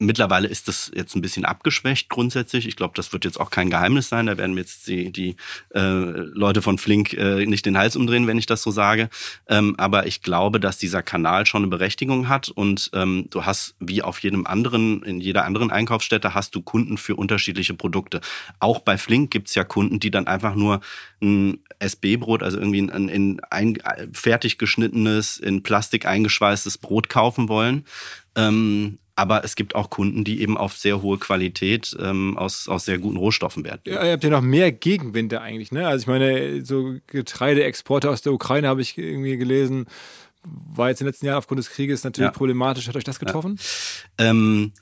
Mittlerweile ist das jetzt ein bisschen abgeschwächt grundsätzlich. Ich glaube, das wird jetzt auch kein Geheimnis sein. Da werden jetzt die, die äh, Leute von Flink äh, nicht den Hals umdrehen, wenn ich das so sage. Ähm, aber ich glaube, dass dieser Kanal schon eine Berechtigung hat und ähm, du hast wie auf jedem anderen, in jeder anderen Einkaufsstätte hast du Kunden für unterschiedliche Produkte. Auch bei Flink gibt's ja Kunden, die dann einfach nur ein SB-Brot, also irgendwie ein, ein, ein fertig geschnittenes, in Plastik eingeschweißtes Brot kaufen wollen. Ähm, aber es gibt auch Kunden, die eben auf sehr hohe Qualität ähm, aus, aus sehr guten Rohstoffen Wert Ja, ihr habt ja noch mehr Gegenwinde eigentlich, ne? Also ich meine, so Getreideexporte aus der Ukraine habe ich irgendwie gelesen, war jetzt in den letzten Jahren aufgrund des Krieges natürlich ja. problematisch. Hat euch das getroffen? Ja. Ähm,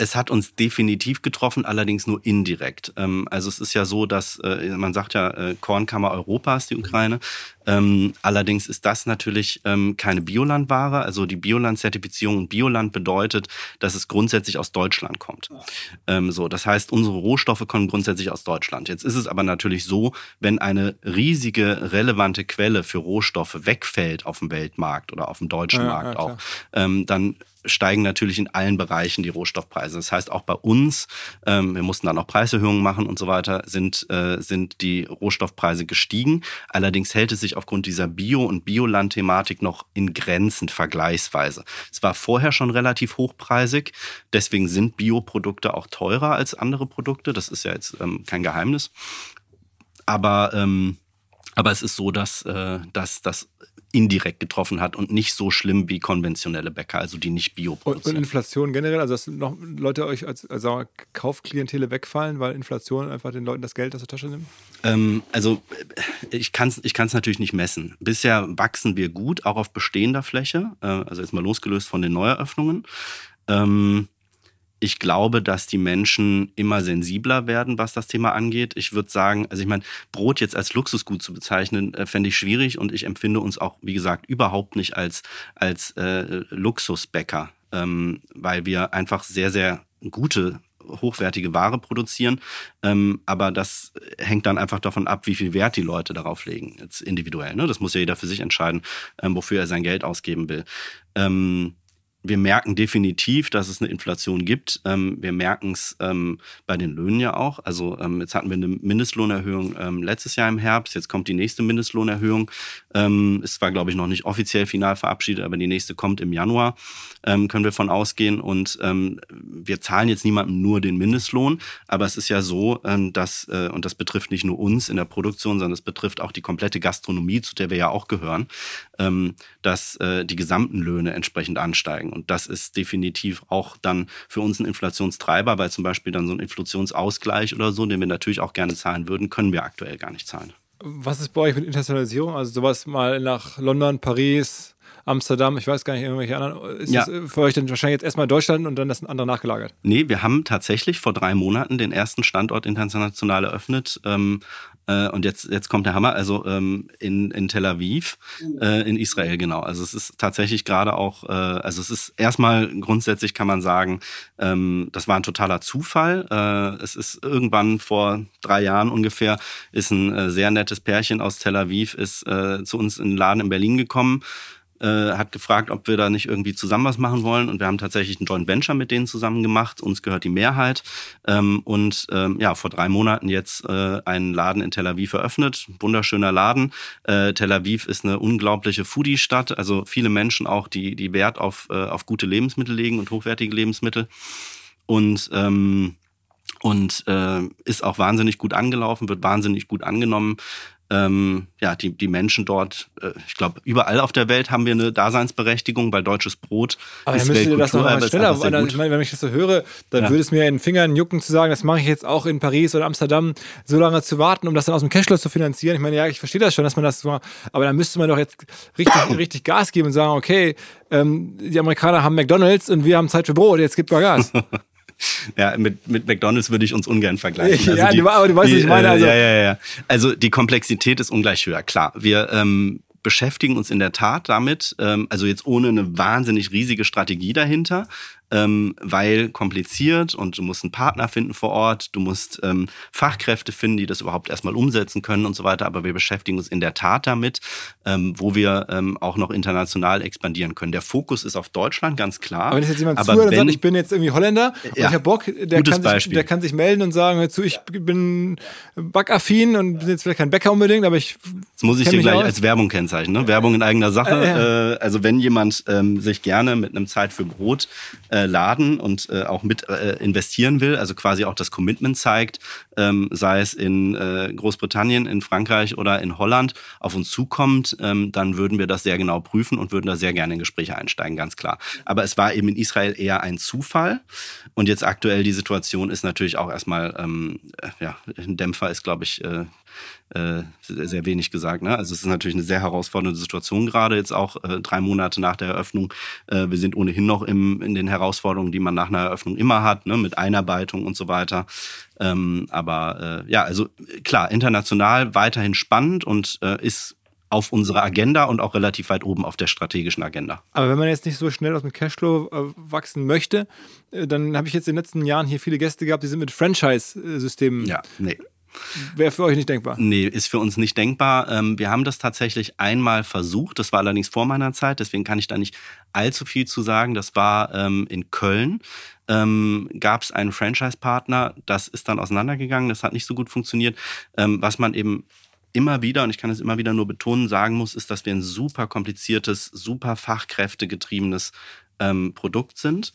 es hat uns definitiv getroffen, allerdings nur indirekt. Ähm, also es ist ja so, dass äh, man sagt ja, äh, Kornkammer Europas, die Ukraine. Ähm, allerdings ist das natürlich ähm, keine Biolandware. Also die Bioland-Zertifizierung und Bioland bedeutet, dass es grundsätzlich aus Deutschland kommt. So, das heißt, unsere Rohstoffe kommen grundsätzlich aus Deutschland. Jetzt ist es aber natürlich so, wenn eine riesige relevante Quelle für Rohstoffe wegfällt auf dem Weltmarkt oder auf dem deutschen ja, Markt ja, auch, dann steigen natürlich in allen Bereichen die Rohstoffpreise. Das heißt, auch bei uns, ähm, wir mussten dann auch Preiserhöhungen machen und so weiter, sind, äh, sind die Rohstoffpreise gestiegen. Allerdings hält es sich aufgrund dieser Bio- und Bioland-Thematik noch in Grenzen vergleichsweise. Es war vorher schon relativ hochpreisig, deswegen sind Bioprodukte auch teurer als andere Produkte. Das ist ja jetzt ähm, kein Geheimnis. Aber ähm, Aber es ist so, dass, äh, dass das indirekt getroffen hat und nicht so schlimm wie konventionelle Bäcker, also die nicht bio produzieren. Und, und Inflation generell, also dass noch Leute euch als, als Kaufklientele wegfallen, weil Inflation einfach den Leuten das Geld aus der Tasche nimmt? Ähm, also ich kann es ich kann's natürlich nicht messen. Bisher wachsen wir gut, auch auf bestehender Fläche, äh, also jetzt mal losgelöst von den Neueröffnungen. Ähm, ich glaube, dass die Menschen immer sensibler werden, was das Thema angeht. Ich würde sagen, also ich meine, Brot jetzt als Luxusgut zu bezeichnen, äh, fände ich schwierig und ich empfinde uns auch, wie gesagt, überhaupt nicht als, als äh, Luxusbäcker, ähm, weil wir einfach sehr, sehr gute hochwertige Ware produzieren. Ähm, aber das hängt dann einfach davon ab, wie viel Wert die Leute darauf legen, jetzt individuell. Ne? Das muss ja jeder für sich entscheiden, ähm, wofür er sein Geld ausgeben will. Ähm, wir merken definitiv, dass es eine Inflation gibt. Ähm, wir merken es ähm, bei den Löhnen ja auch. Also ähm, jetzt hatten wir eine Mindestlohnerhöhung letztes Jahr im Herbst. Jetzt kommt die nächste Mindestlohnerhöhung. Ähm, es war, glaube ich, noch nicht offiziell final verabschiedet, aber die nächste kommt im Januar, können wir von ausgehen. Und wir zahlen jetzt niemandem nur den Mindestlohn. Aber es ist ja so, dass, äh, und das betrifft nicht nur uns in der Produktion, sondern es betrifft auch die komplette Gastronomie, zu der wir ja auch gehören, dass äh, die gesamten Löhne entsprechend ansteigen steigen. Und das ist definitiv auch dann für uns ein Inflationstreiber, weil zum Beispiel dann so ein Inflationsausgleich oder so, den wir natürlich auch gerne zahlen würden, können wir aktuell gar nicht zahlen. Was ist bei euch mit Internationalisierung? Also sowas mal nach London, Paris, Amsterdam, ich weiß gar nicht, irgendwelche anderen. Ist ja. das für euch dann wahrscheinlich jetzt erstmal Deutschland und dann das andere nachgelagert? Nee, wir haben tatsächlich vor drei Monaten den ersten Standort international eröffnet. Ähm, äh, und jetzt, jetzt kommt der Hammer, also ähm, in, in Tel Aviv, mhm. äh, in Israel, genau. Also es ist tatsächlich gerade auch, äh, also es ist erstmal grundsätzlich kann man sagen, ähm, das war ein totaler Zufall. Äh, es ist irgendwann vor drei Jahren ungefähr, ist ein äh, sehr nettes Pärchen aus Tel Aviv, ist äh, zu uns in den Laden in Berlin gekommen äh, hat gefragt, ob wir da nicht irgendwie zusammen was machen wollen. Und wir haben tatsächlich ein Joint Venture mit denen zusammen gemacht. Uns gehört die Mehrheit. Ähm, und ähm, ja, vor drei Monaten jetzt äh, einen Laden in Tel Aviv eröffnet. Wunderschöner Laden. Äh, Tel Aviv ist eine unglaubliche Foodie-Stadt. Also viele Menschen auch, die, die Wert auf, äh, auf gute Lebensmittel legen und hochwertige Lebensmittel. Und ähm, und äh, ist auch wahnsinnig gut angelaufen, wird wahnsinnig gut angenommen ähm, ja, die, die Menschen dort, äh, ich glaube, überall auf der Welt haben wir eine Daseinsberechtigung, weil deutsches Brot Aber ist Weltkultur. Das noch mal schneller, ich meine, wenn ich das so höre, dann ja. würde es mir in den Fingern jucken zu sagen, das mache ich jetzt auch in Paris oder Amsterdam, so lange zu warten, um das dann aus dem Cashflow zu finanzieren. Ich meine, ja, ich verstehe das schon, dass man das so, aber dann müsste man doch jetzt richtig, richtig Gas geben und sagen, okay, ähm, die Amerikaner haben McDonalds und wir haben Zeit für Brot, jetzt gibt mal Gas. Ja, mit, mit McDonalds würde ich uns ungern vergleichen. Also ja, die, aber du weißt, die, was ich meine. Äh, also. Ja, ja, ja. Also die Komplexität ist ungleich höher. Klar, wir ähm, beschäftigen uns in der Tat damit, ähm, also jetzt ohne eine wahnsinnig riesige Strategie dahinter, ähm, weil kompliziert und du musst einen Partner finden vor Ort, du musst ähm, Fachkräfte finden, die das überhaupt erstmal umsetzen können und so weiter. Aber wir beschäftigen uns in der Tat damit, ähm, wo wir ähm, auch noch international expandieren können. Der Fokus ist auf Deutschland, ganz klar. Aber wenn jetzt jemand zuhört und sagt, ich bin jetzt irgendwie Holländer und ja, ich habe Bock, der kann, sich, der kann sich melden und sagen, hör zu, ich bin backaffin und bin jetzt vielleicht kein Bäcker unbedingt, aber ich. Das muss ich dir gleich aus. als Werbung kennzeichnen, ne? Werbung in eigener Sache. Äh, äh, also wenn jemand ähm, sich gerne mit einem Zeit für Brot äh, äh, laden und äh, auch mit äh, investieren will, also quasi auch das Commitment zeigt, ähm, sei es in äh, Großbritannien, in Frankreich oder in Holland, auf uns zukommt, ähm, dann würden wir das sehr genau prüfen und würden da sehr gerne in Gespräche einsteigen, ganz klar. Aber es war eben in Israel eher ein Zufall und jetzt aktuell die Situation ist natürlich auch erstmal, ähm, äh, ja, ein Dämpfer ist, glaube ich, äh, äh, sehr wenig gesagt. Ne? Also es ist natürlich eine sehr herausfordernde Situation gerade jetzt auch äh, drei Monate nach der Eröffnung. Äh, wir sind ohnehin noch im, in den Herausforderungen, die man nach einer Eröffnung immer hat, ne? mit Einarbeitung und so weiter. Ähm, aber äh, ja, also klar, international weiterhin spannend und äh, ist auf unserer Agenda und auch relativ weit oben auf der strategischen Agenda. Aber wenn man jetzt nicht so schnell aus dem Cashflow äh, wachsen möchte, dann habe ich jetzt in den letzten Jahren hier viele Gäste gehabt, die sind mit Franchise-Systemen ja, nee. Wäre für euch nicht denkbar? Nee, ist für uns nicht denkbar. Ähm, wir haben das tatsächlich einmal versucht. Das war allerdings vor meiner Zeit, deswegen kann ich da nicht allzu viel zu sagen. Das war ähm, in Köln. Ähm, Gab es einen Franchise-Partner, das ist dann auseinandergegangen, das hat nicht so gut funktioniert. was man eben immer wieder, und ich kann es immer wieder nur betonen, sagen muss, ist, dass wir ein super kompliziertes, super fachkräftegetriebenes Produkt sind.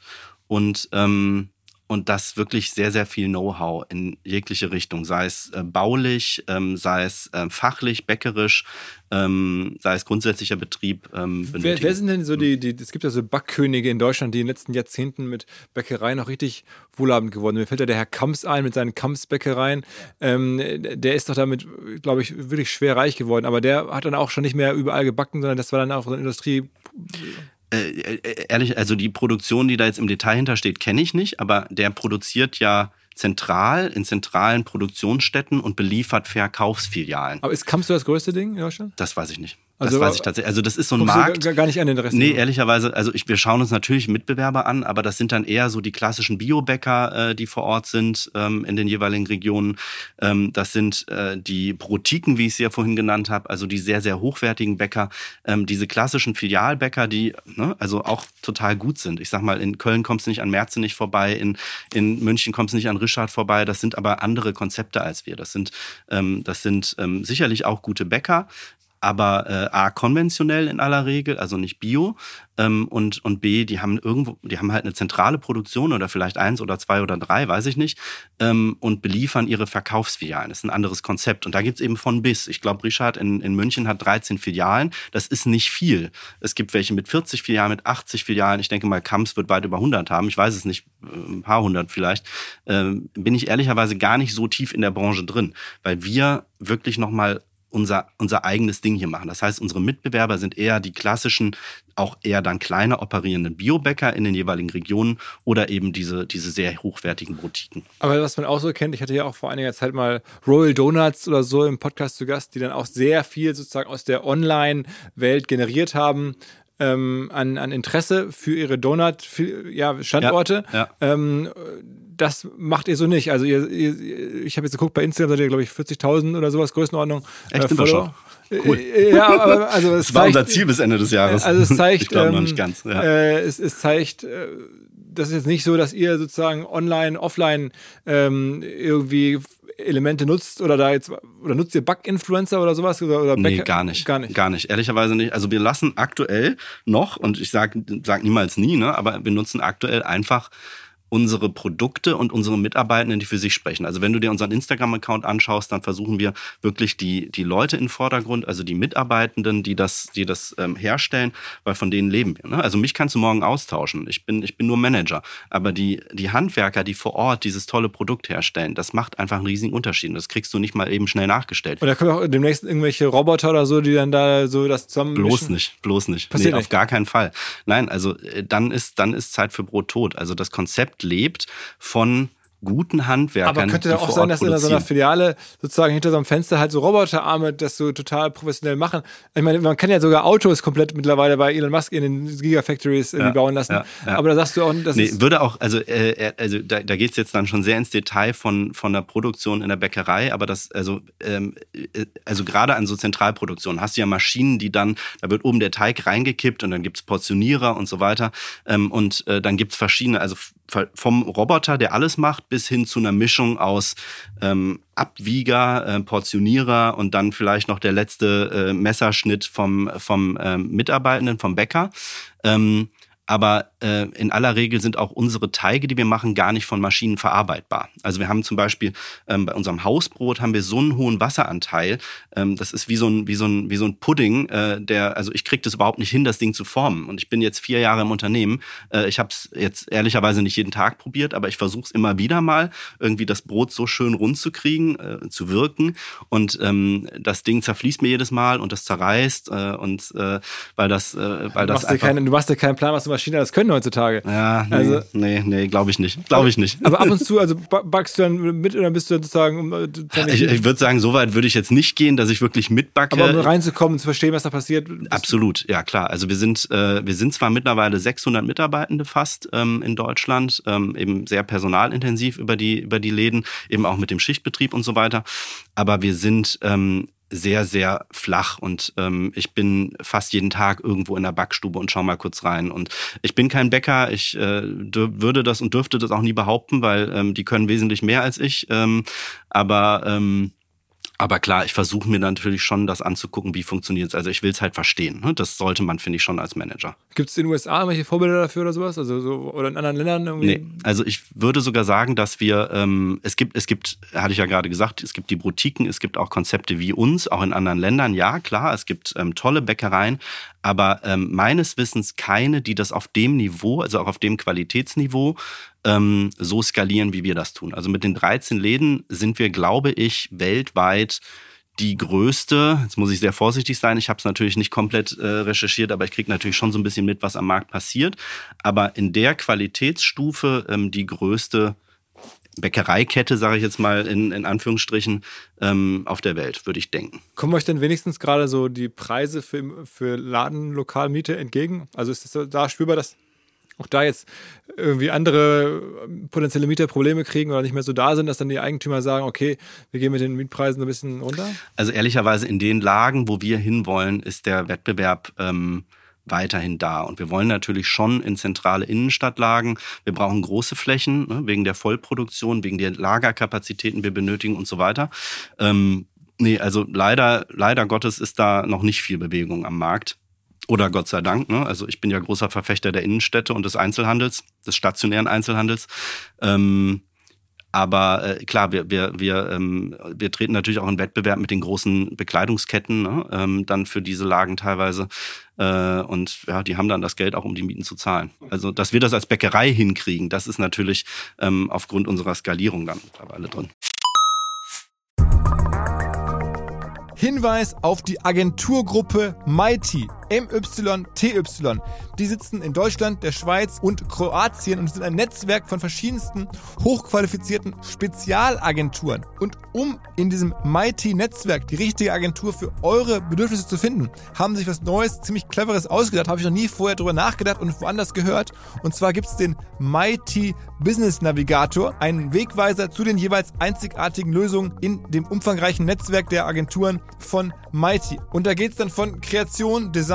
Und ähm, und das wirklich sehr, sehr viel Know-how in jegliche Richtung, sei es äh, baulich, ähm, sei es äh, fachlich, bäckerisch, ähm, sei es grundsätzlicher Betrieb. Ähm, wer, wer, sind denn so die, die, es gibt ja so Backkönige in Deutschland, die in den letzten Jahrzehnten mit Bäckereien noch richtig wohlhabend geworden sind. Mir fällt ja der Herr Kamps ein mit seinen Kamps-Bäckereien. Ähm, der ist doch damit, glaube ich, wirklich schwer reich geworden, aber der hat dann auch schon nicht mehr überall gebacken, sondern das war dann auch so eine Industrie äh, äh, ehrlich, also die Produktion, die da jetzt im Detail hintersteht, kenne ich nicht, aber der produziert ja zentral in zentralen Produktionsstätten und beliefert Verkaufsfilialen. Aber ist Kamps das größte Ding in Deutschland? Das weiß ich nicht. Also, das weiß ich tatsächlich. Also das ist so ein Markt. Du gar nicht an den Rest. Nee, ehrlicherweise, also ich, wir schauen uns natürlich Mitbewerber an, aber das sind dann eher so die klassischen Biobäcker, äh, die vor Ort sind ähm, in den jeweiligen Regionen. Ähm, das sind äh, die Brotiken, wie ich sie ja vorhin genannt habe, also die sehr, sehr hochwertigen Bäcker. Ähm, diese klassischen Filialbäcker, die ne, also auch total gut sind. Ich sag mal, in Köln kommst du nicht an Merze nicht vorbei, in, in München kommst du nicht an Richard vorbei. Das sind aber andere Konzepte als wir. Das sind, ähm, das sind ähm, sicherlich auch gute Bäcker, aber äh, A, konventionell in aller Regel, also nicht bio. Ähm, und, und B, die haben irgendwo, die haben halt eine zentrale Produktion oder vielleicht eins oder zwei oder drei, weiß ich nicht, ähm, und beliefern ihre Verkaufsfilialen. Das ist ein anderes Konzept. Und da gibt's eben von bis. Ich glaube, Richard in, in München hat 13 Filialen. Das ist nicht viel. Es gibt welche mit 40 Filialen, mit 80 Filialen. Ich denke mal, Kamps wird weit über 100 haben. Ich weiß es nicht, äh, ein paar hundert vielleicht. Ähm, bin ich ehrlicherweise gar nicht so tief in der Branche drin, weil wir wirklich nochmal unser, unser eigenes Ding hier machen. Das heißt, unsere Mitbewerber sind eher die klassischen, auch eher dann kleiner operierenden Biobäcker in den jeweiligen Regionen oder eben diese, diese sehr hochwertigen Boutiquen. Aber was man auch so kennt, ich hatte ja auch vor einiger Zeit mal Royal Donuts oder so im Podcast zu Gast, die dann auch sehr viel sozusagen aus der Online-Welt generiert haben. Ähm, an, an Interesse für ihre Donut-Standorte. Ja, ja. ähm, das macht ihr so nicht. Also ihr, ihr ich habe jetzt geguckt, bei Instagram seid ihr, glaube ich, 40.000 oder sowas, Größenordnung. Echt äh, Follower. Cool. Äh, ja, aber also es das war zeigt, unser Ziel bis Ende des Jahres. Also es zeigt, ich glaube ähm, noch nicht ganz. Ja. Äh, es, es zeigt, äh, das ist jetzt nicht so, dass ihr sozusagen online, offline ähm, irgendwie Elemente nutzt oder da jetzt oder nutzt ihr Bug-Influencer oder sowas oder, oder nee, gar nicht, gar nicht, gar nicht. Ehrlicherweise nicht. Also wir lassen aktuell noch und ich sage sag niemals nie, ne, aber wir nutzen aktuell einfach unsere Produkte und unsere Mitarbeitenden, die für sich sprechen. Also wenn du dir unseren Instagram-Account anschaust, dann versuchen wir wirklich die, die Leute in Vordergrund, also die Mitarbeitenden, die das, die das ähm, herstellen, weil von denen leben wir. Ne? Also mich kannst du morgen austauschen. Ich bin, ich bin nur Manager. Aber die, die Handwerker, die vor Ort dieses tolle Produkt herstellen, das macht einfach einen riesigen Unterschied. Das kriegst du nicht mal eben schnell nachgestellt. Und da kommen auch demnächst irgendwelche Roboter oder so, die dann da so das zusammen. Bloß nicht, bloß nicht. Passiert nee, nicht. auf gar keinen Fall. Nein, also äh, dann ist, dann ist Zeit für Brot tot. Also das Konzept lebt von guten Handwerkern. Aber könnte da auch sein, dass in so einer Filiale sozusagen hinter so einem Fenster halt so Roboterarme das so total professionell machen? Ich meine, man kann ja sogar Autos komplett mittlerweile bei Elon Musk in den Gigafactories ja, bauen lassen. Ja, ja. Aber da sagst du auch, das nee, würde auch, also, äh, also da, da geht es jetzt dann schon sehr ins Detail von, von der Produktion in der Bäckerei, aber das, also, ähm, äh, also gerade an so Zentralproduktionen hast du ja Maschinen, die dann, da wird oben der Teig reingekippt und dann gibt es Portionierer und so weiter. Ähm, und äh, dann gibt es verschiedene, also vom Roboter, der alles macht, bis hin zu einer Mischung aus ähm, Abwieger, äh, Portionierer und dann vielleicht noch der letzte äh, Messerschnitt vom, vom ähm, Mitarbeitenden, vom Bäcker. Ähm, aber äh, in aller Regel sind auch unsere Teige, die wir machen, gar nicht von Maschinen verarbeitbar. Also wir haben zum Beispiel ähm, bei unserem Hausbrot haben wir so einen hohen Wasseranteil. Ähm, das ist wie so ein wie so ein wie so ein Pudding, äh, der also ich kriege das überhaupt nicht hin, das Ding zu formen. Und ich bin jetzt vier Jahre im Unternehmen. Äh, ich habe es jetzt ehrlicherweise nicht jeden Tag probiert, aber ich versuche es immer wieder mal irgendwie das Brot so schön rund zu kriegen, äh, zu wirken. Und ähm, das Ding zerfließt mir jedes Mal und das zerreißt äh, und äh, weil das äh, weil das du machst, dir keinen, du machst dir keinen Plan, was du Maschinen das können heutzutage. Ja, nee, also, nee, nee glaube ich nicht. Glaube ich nicht. Aber ab und zu, also backst du dann mit oder bist du sozusagen. Äh, ich, ich würde sagen, so weit würde ich jetzt nicht gehen, dass ich wirklich mitbacke. Aber um reinzukommen, zu verstehen, was da passiert. Absolut, ja klar. Also wir sind, äh, wir sind zwar mittlerweile 600 Mitarbeitende fast ähm, in Deutschland, ähm, eben sehr personalintensiv über die, über die Läden, eben auch mit dem Schichtbetrieb und so weiter. Aber wir sind ähm, sehr, sehr flach und ähm, ich bin fast jeden Tag irgendwo in der Backstube und schau mal kurz rein. Und ich bin kein Bäcker, ich äh, würde das und dürfte das auch nie behaupten, weil ähm, die können wesentlich mehr als ich. Ähm, aber ähm, Aber klar, ich versuche mir natürlich schon das anzugucken, wie funktioniert es. Also ich will es halt verstehen. Ne? Das sollte man, finde ich, schon als Manager. Gibt es in den USA irgendwelche Vorbilder dafür oder sowas? Also so, oder in anderen Ländern irgendwie? Nee, also ich würde sogar sagen, dass wir, ähm, es gibt, es gibt, hatte ich ja gerade gesagt, es gibt die Boutiquen, es gibt auch Konzepte wie uns, auch in anderen Ländern. Ja, klar, es gibt ähm, tolle Bäckereien, aber ähm, meines Wissens keine, die das auf dem Niveau, also auch auf dem Qualitätsniveau, ähm, so skalieren, wie wir das tun. Also mit den 13 Läden sind wir, glaube ich, weltweit die größte, jetzt muss ich sehr vorsichtig sein, ich habe es natürlich nicht komplett äh, recherchiert, aber ich kriege natürlich schon so ein bisschen mit, was am Markt passiert. Aber in der Qualitätsstufe ähm, die größte Bäckereikette, sage ich jetzt mal in, in Anführungsstrichen, ähm, auf der Welt, würde ich denken. Kommen euch denn wenigstens gerade so die Preise für, für Ladenlokalmiete entgegen? Also ist das da spürbar, dass auch da jetzt irgendwie andere potenzielle Mieter Probleme kriegen oder nicht mehr so da sind, dass dann die Eigentümer sagen, okay, wir gehen mit den Mietpreisen ein bisschen runter? Also ehrlicherweise in den Lagen, wo wir hinwollen, ist der Wettbewerb ähm, weiterhin da. Und wir wollen natürlich schon in zentrale Innenstadtlagen. Wir brauchen große Flächen ne, wegen der Vollproduktion, wegen der Lagerkapazitäten, wir benötigen und so weiter. Ähm, nee, also leider, leider Gottes ist da noch nicht viel Bewegung am Markt. Oder Gott sei Dank. Ne? Also ich bin ja großer Verfechter der Innenstädte und des Einzelhandels, des stationären Einzelhandels. Ähm, aber äh, klar, wir, wir, wir, ähm, wir treten natürlich auch in Wettbewerb mit den großen Bekleidungsketten, ne? ähm, dann für diese Lagen teilweise. Äh, und ja, die haben dann das Geld auch, um die Mieten zu zahlen. Also, dass wir das als Bäckerei hinkriegen, das ist natürlich ähm, aufgrund unserer Skalierung dann mittlerweile drin. Hinweis auf die Agenturgruppe Mighty. MYTY. Die sitzen in Deutschland, der Schweiz und Kroatien und sind ein Netzwerk von verschiedensten hochqualifizierten Spezialagenturen. Und um in diesem Mighty-Netzwerk die richtige Agentur für eure Bedürfnisse zu finden, haben sich was Neues, ziemlich Cleveres ausgedacht. Habe ich noch nie vorher drüber nachgedacht und woanders gehört. Und zwar gibt es den Mighty Business Navigator, einen Wegweiser zu den jeweils einzigartigen Lösungen in dem umfangreichen Netzwerk der Agenturen von Mighty. Und da geht es dann von Kreation, Design,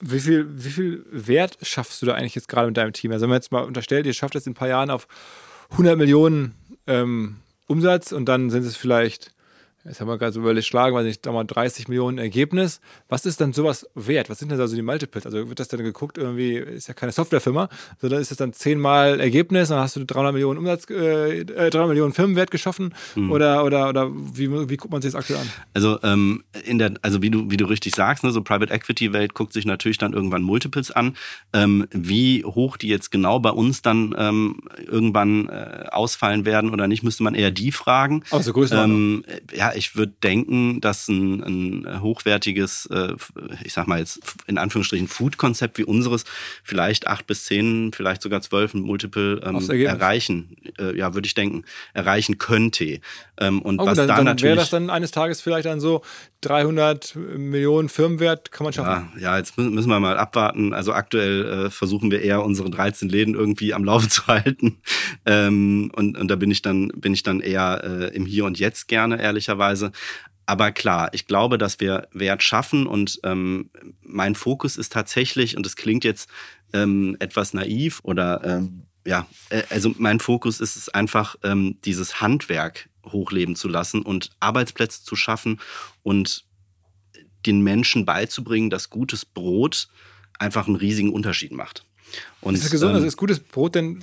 Wie viel, wie viel Wert schaffst du da eigentlich jetzt gerade mit deinem Team? Also wenn man jetzt mal unterstellt, ihr schafft es in ein paar Jahren auf 100 Millionen ähm, Umsatz und dann sind es vielleicht Jetzt haben wir gerade so überschlagen, weiß nicht, da mal 30 Millionen Ergebnis. Was ist dann sowas wert? Was sind denn da so die Multiples? Also wird das dann geguckt, irgendwie ist ja keine Softwarefirma, sondern ist das dann zehnmal Ergebnis, dann hast du 300 Millionen Umsatz, äh, 300 äh, Millionen Firmenwert geschaffen mhm. oder, oder, oder wie, wie guckt man sich das aktuell an? Also, ähm, in der, also wie du, wie du richtig sagst, ne, so Private Equity Welt guckt sich natürlich dann irgendwann Multiples an. Ähm, wie hoch die jetzt genau bei uns dann ähm, irgendwann äh, ausfallen werden oder nicht, müsste man eher die fragen. Aber so größer. Ähm, ja, ich würde denken, dass ein, ein hochwertiges, äh, ich sag mal jetzt in Anführungsstrichen Food-Konzept wie unseres vielleicht acht bis zehn, vielleicht sogar zwölf Multiple ähm, erreichen, äh, ja, würde ich denken, erreichen könnte. Ähm, und oh, was dann, da dann natürlich. Wäre das dann eines Tages vielleicht dann so 300 Millionen Firmenwert kann man schaffen? Ja, ja jetzt müssen wir mal abwarten. Also aktuell äh, versuchen wir eher unsere 13 Läden irgendwie am Laufen zu halten. Ähm, und, und da bin ich dann, bin ich dann eher äh, im Hier und Jetzt gerne, ehrlicherweise. Aber klar, ich glaube, dass wir Wert schaffen und ähm, mein Fokus ist tatsächlich, und das klingt jetzt ähm, etwas naiv oder ähm, ja, äh, also mein Fokus ist es einfach, ähm, dieses Handwerk hochleben zu lassen und Arbeitsplätze zu schaffen und den Menschen beizubringen, dass gutes Brot einfach einen riesigen Unterschied macht. Und, ist das gesund? Ähm, ist gutes Brot denn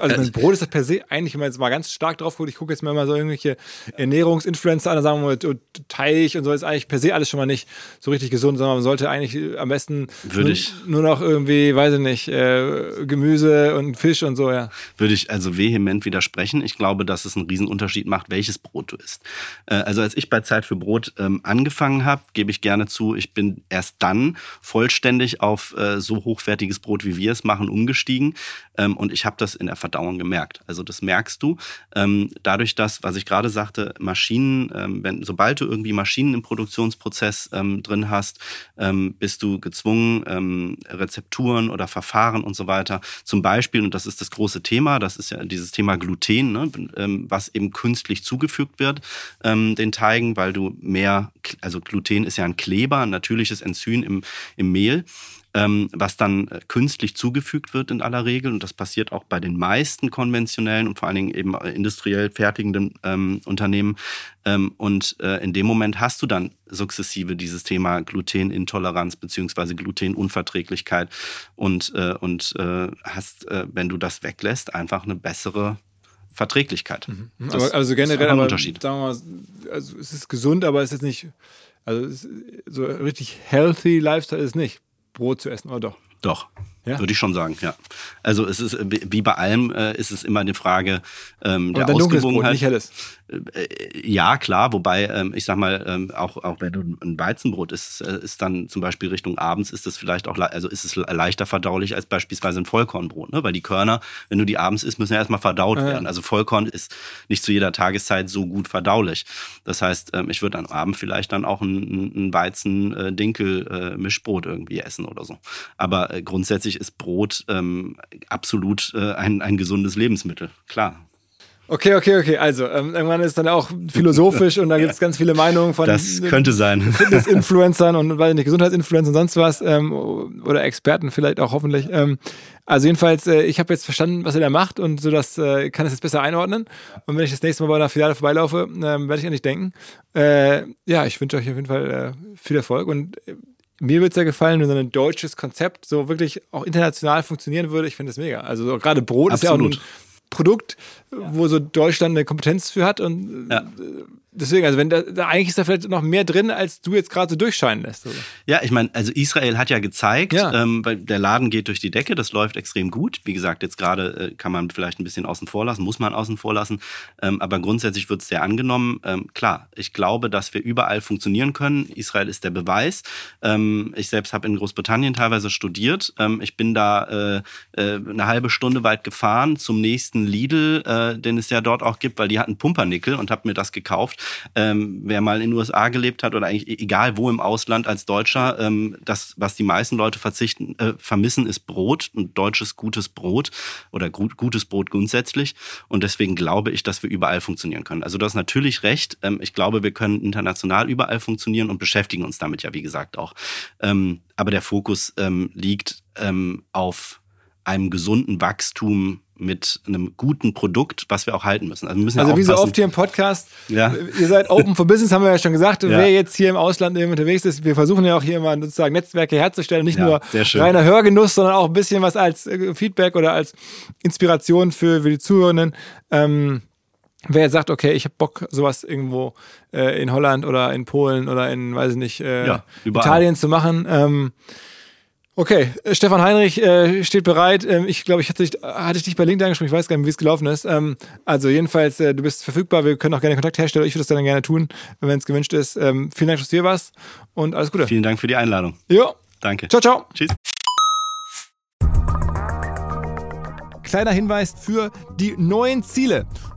also mein Brot ist das per se eigentlich, wenn man jetzt mal ganz stark drauf guckt, ich gucke jetzt mir mal so irgendwelche Ernährungsinfluencer an, da sagen wir mal, Teich und so ist eigentlich per se alles schon mal nicht so richtig gesund, sondern man sollte eigentlich am besten Würde nur, ich, nur noch irgendwie, weiß ich nicht, äh, Gemüse und Fisch und so, ja. Würde ich also vehement widersprechen. Ich glaube, dass es einen Riesenunterschied macht, welches Brot du isst. Äh, also als ich bei Zeit für Brot ähm, angefangen habe, gebe ich gerne zu, ich bin erst dann vollständig auf äh, so hochwertiges Brot, wie wir es machen, umgestiegen. Ähm, und ich habe das in der Verdauung gemerkt. Also das merkst du ähm, dadurch, dass, was ich gerade sagte, Maschinen, ähm, wenn, sobald du irgendwie Maschinen im Produktionsprozess ähm, drin hast, ähm, bist du gezwungen, ähm, Rezepturen oder Verfahren und so weiter, zum Beispiel, und das ist das große Thema, das ist ja dieses Thema Gluten, ne, ähm, was eben künstlich zugefügt wird, den Teigen, weil du mehr, also Gluten ist ja ein Kleber, ein natürliches Enzym im, im Mehl was dann äh, künstlich zugefügt wird in aller Regel. Und das passiert auch bei den meisten konventionellen und vor allen Dingen eben industriell fertigenden ähm, Unternehmen. Ähm, und äh, in dem Moment hast du dann sukzessive dieses Thema Glutenintoleranz beziehungsweise Glutenunverträglichkeit und, äh, und äh, hast, äh, wenn du das weglässt, einfach eine bessere Verträglichkeit. Mhm. Aber, also generell ein Unterschied. sagen wir mal, also es ist gesund, aber es ist nicht, also ist so richtig healthy Lifestyle ist nicht. Brot zu essen, oder doch? Doch. Ja? Würde ich schon sagen, ja. Also es ist wie bei allem äh, ist es immer eine Frage ähm, der Ausgewogenheit. Nicht helles. Äh, ja, klar, wobei ähm, ich sag mal, ähm, auch, auch wenn du ein Weizenbrot isst, äh, ist dann zum Beispiel Richtung abends ist es vielleicht auch, also ist es leichter verdaulich als beispielsweise ein Vollkornbrot, ne? Weil die Körner, wenn du die abends isst, müssen ja erstmal verdaut ja. werden. Also Vollkorn ist nicht zu jeder Tageszeit so gut verdaulich. Das heißt, ähm, ich würde am Abend vielleicht dann auch ein, ein Weizen-Dinkel-Mischbrot äh, irgendwie essen oder so. Aber äh, grundsätzlich grundsätzlich ist Brot ähm, absolut äh, ein, ein gesundes Lebensmittel, klar. Okay, okay, okay. Also, ähm, irgendwann ist dann auch philosophisch und da gibt es ganz viele Meinungen von das könnte sein. Fitness-Influencern und weiß nicht, Gesundheitsinfluencern und sonst was. Ähm, oder Experten vielleicht auch hoffentlich. Ähm, also jedenfalls, äh, ich habe jetzt verstanden, was er da macht und so das äh, kann es jetzt besser einordnen. Und wenn ich das nächste Mal bei einer Filiale vorbeilaufe, äh, werde ich an dich denken. Äh, ja, ich wünsche euch auf jeden Fall äh, viel Erfolg und äh, mir wird es ja gefallen, wenn so ein deutsches Konzept so wirklich auch international funktionieren würde. Ich finde das mega. Also so, gerade Brot Absolut. ist ja auch ein Produkt, ja. wo so Deutschland eine Kompetenz für hat und ja. Äh, deswegen, also wenn da, da, eigentlich ist da vielleicht noch mehr drin, als du jetzt gerade so durchscheinen lässt. Oder? Ja, ich meine, also Israel hat ja gezeigt, ja. Ähm, der Laden geht durch die Decke, das läuft extrem gut. Wie gesagt, jetzt gerade äh, kann man vielleicht ein bisschen außen vor lassen, muss man außen vor lassen, ähm, aber grundsätzlich wird es sehr angenommen. Ähm, klar, ich glaube, dass wir überall funktionieren können. Israel ist der Beweis. Ähm, ich selbst habe in Großbritannien teilweise studiert. Ähm, ich bin da äh, äh, eine halbe Stunde weit gefahren zum nächsten Lidl, äh, den es ja dort auch gibt, weil die hatten Pumpernickel und habe mir das gekauft ähm, wer mal in den USA gelebt hat oder eigentlich e-, egal wo im Ausland als Deutscher, ähm, das, was die meisten Leute verzichten, äh, vermissen, ist Brot, ein deutsches gutes Brot oder gut, gutes Brot grundsätzlich. Und deswegen glaube ich, dass wir überall funktionieren können. Also du hast natürlich recht. Ähm, ich glaube, wir können international überall funktionieren und beschäftigen uns damit ja, wie gesagt, auch. Ähm, aber der Fokus ähm, liegt ähm, auf einem gesunden Wachstum mit einem guten Produkt, was wir auch halten müssen. Also, wir müssen also wie so oft hier im Podcast, ja. ihr seid open for business, haben wir ja schon gesagt. Ja. Wer jetzt hier im Ausland unterwegs ist, wir versuchen ja auch hier mal sozusagen Netzwerke herzustellen, nicht ja, nur reiner Hörgenuss, sondern auch ein bisschen was als äh, Feedback oder als Inspiration für, für die Zuhörenden. Ähm, wer jetzt sagt, okay, ich habe Bock, sowas irgendwo äh, in Holland oder in Polen oder in, weiß ich nicht, äh, Italien zu machen, ähm, Okay, äh, Stefan Heinrich äh, steht bereit. Ähm, ich glaube, ich hatte dich, hatte ich dich bei LinkedIn angesprochen, ich weiß gar nicht, wie es gelaufen ist. Ähm, also jedenfalls, äh, du bist verfügbar, wir können auch gerne Kontakt herstellen. Ich würde das dann gerne tun, wenn es gewünscht ist. Ähm, vielen Dank, dass du hier warst und alles Gute. Vielen Dank für die Einladung. Ja. Danke. Ciao, ciao. Tschüss. Kleiner Hinweis für die neuen Ziele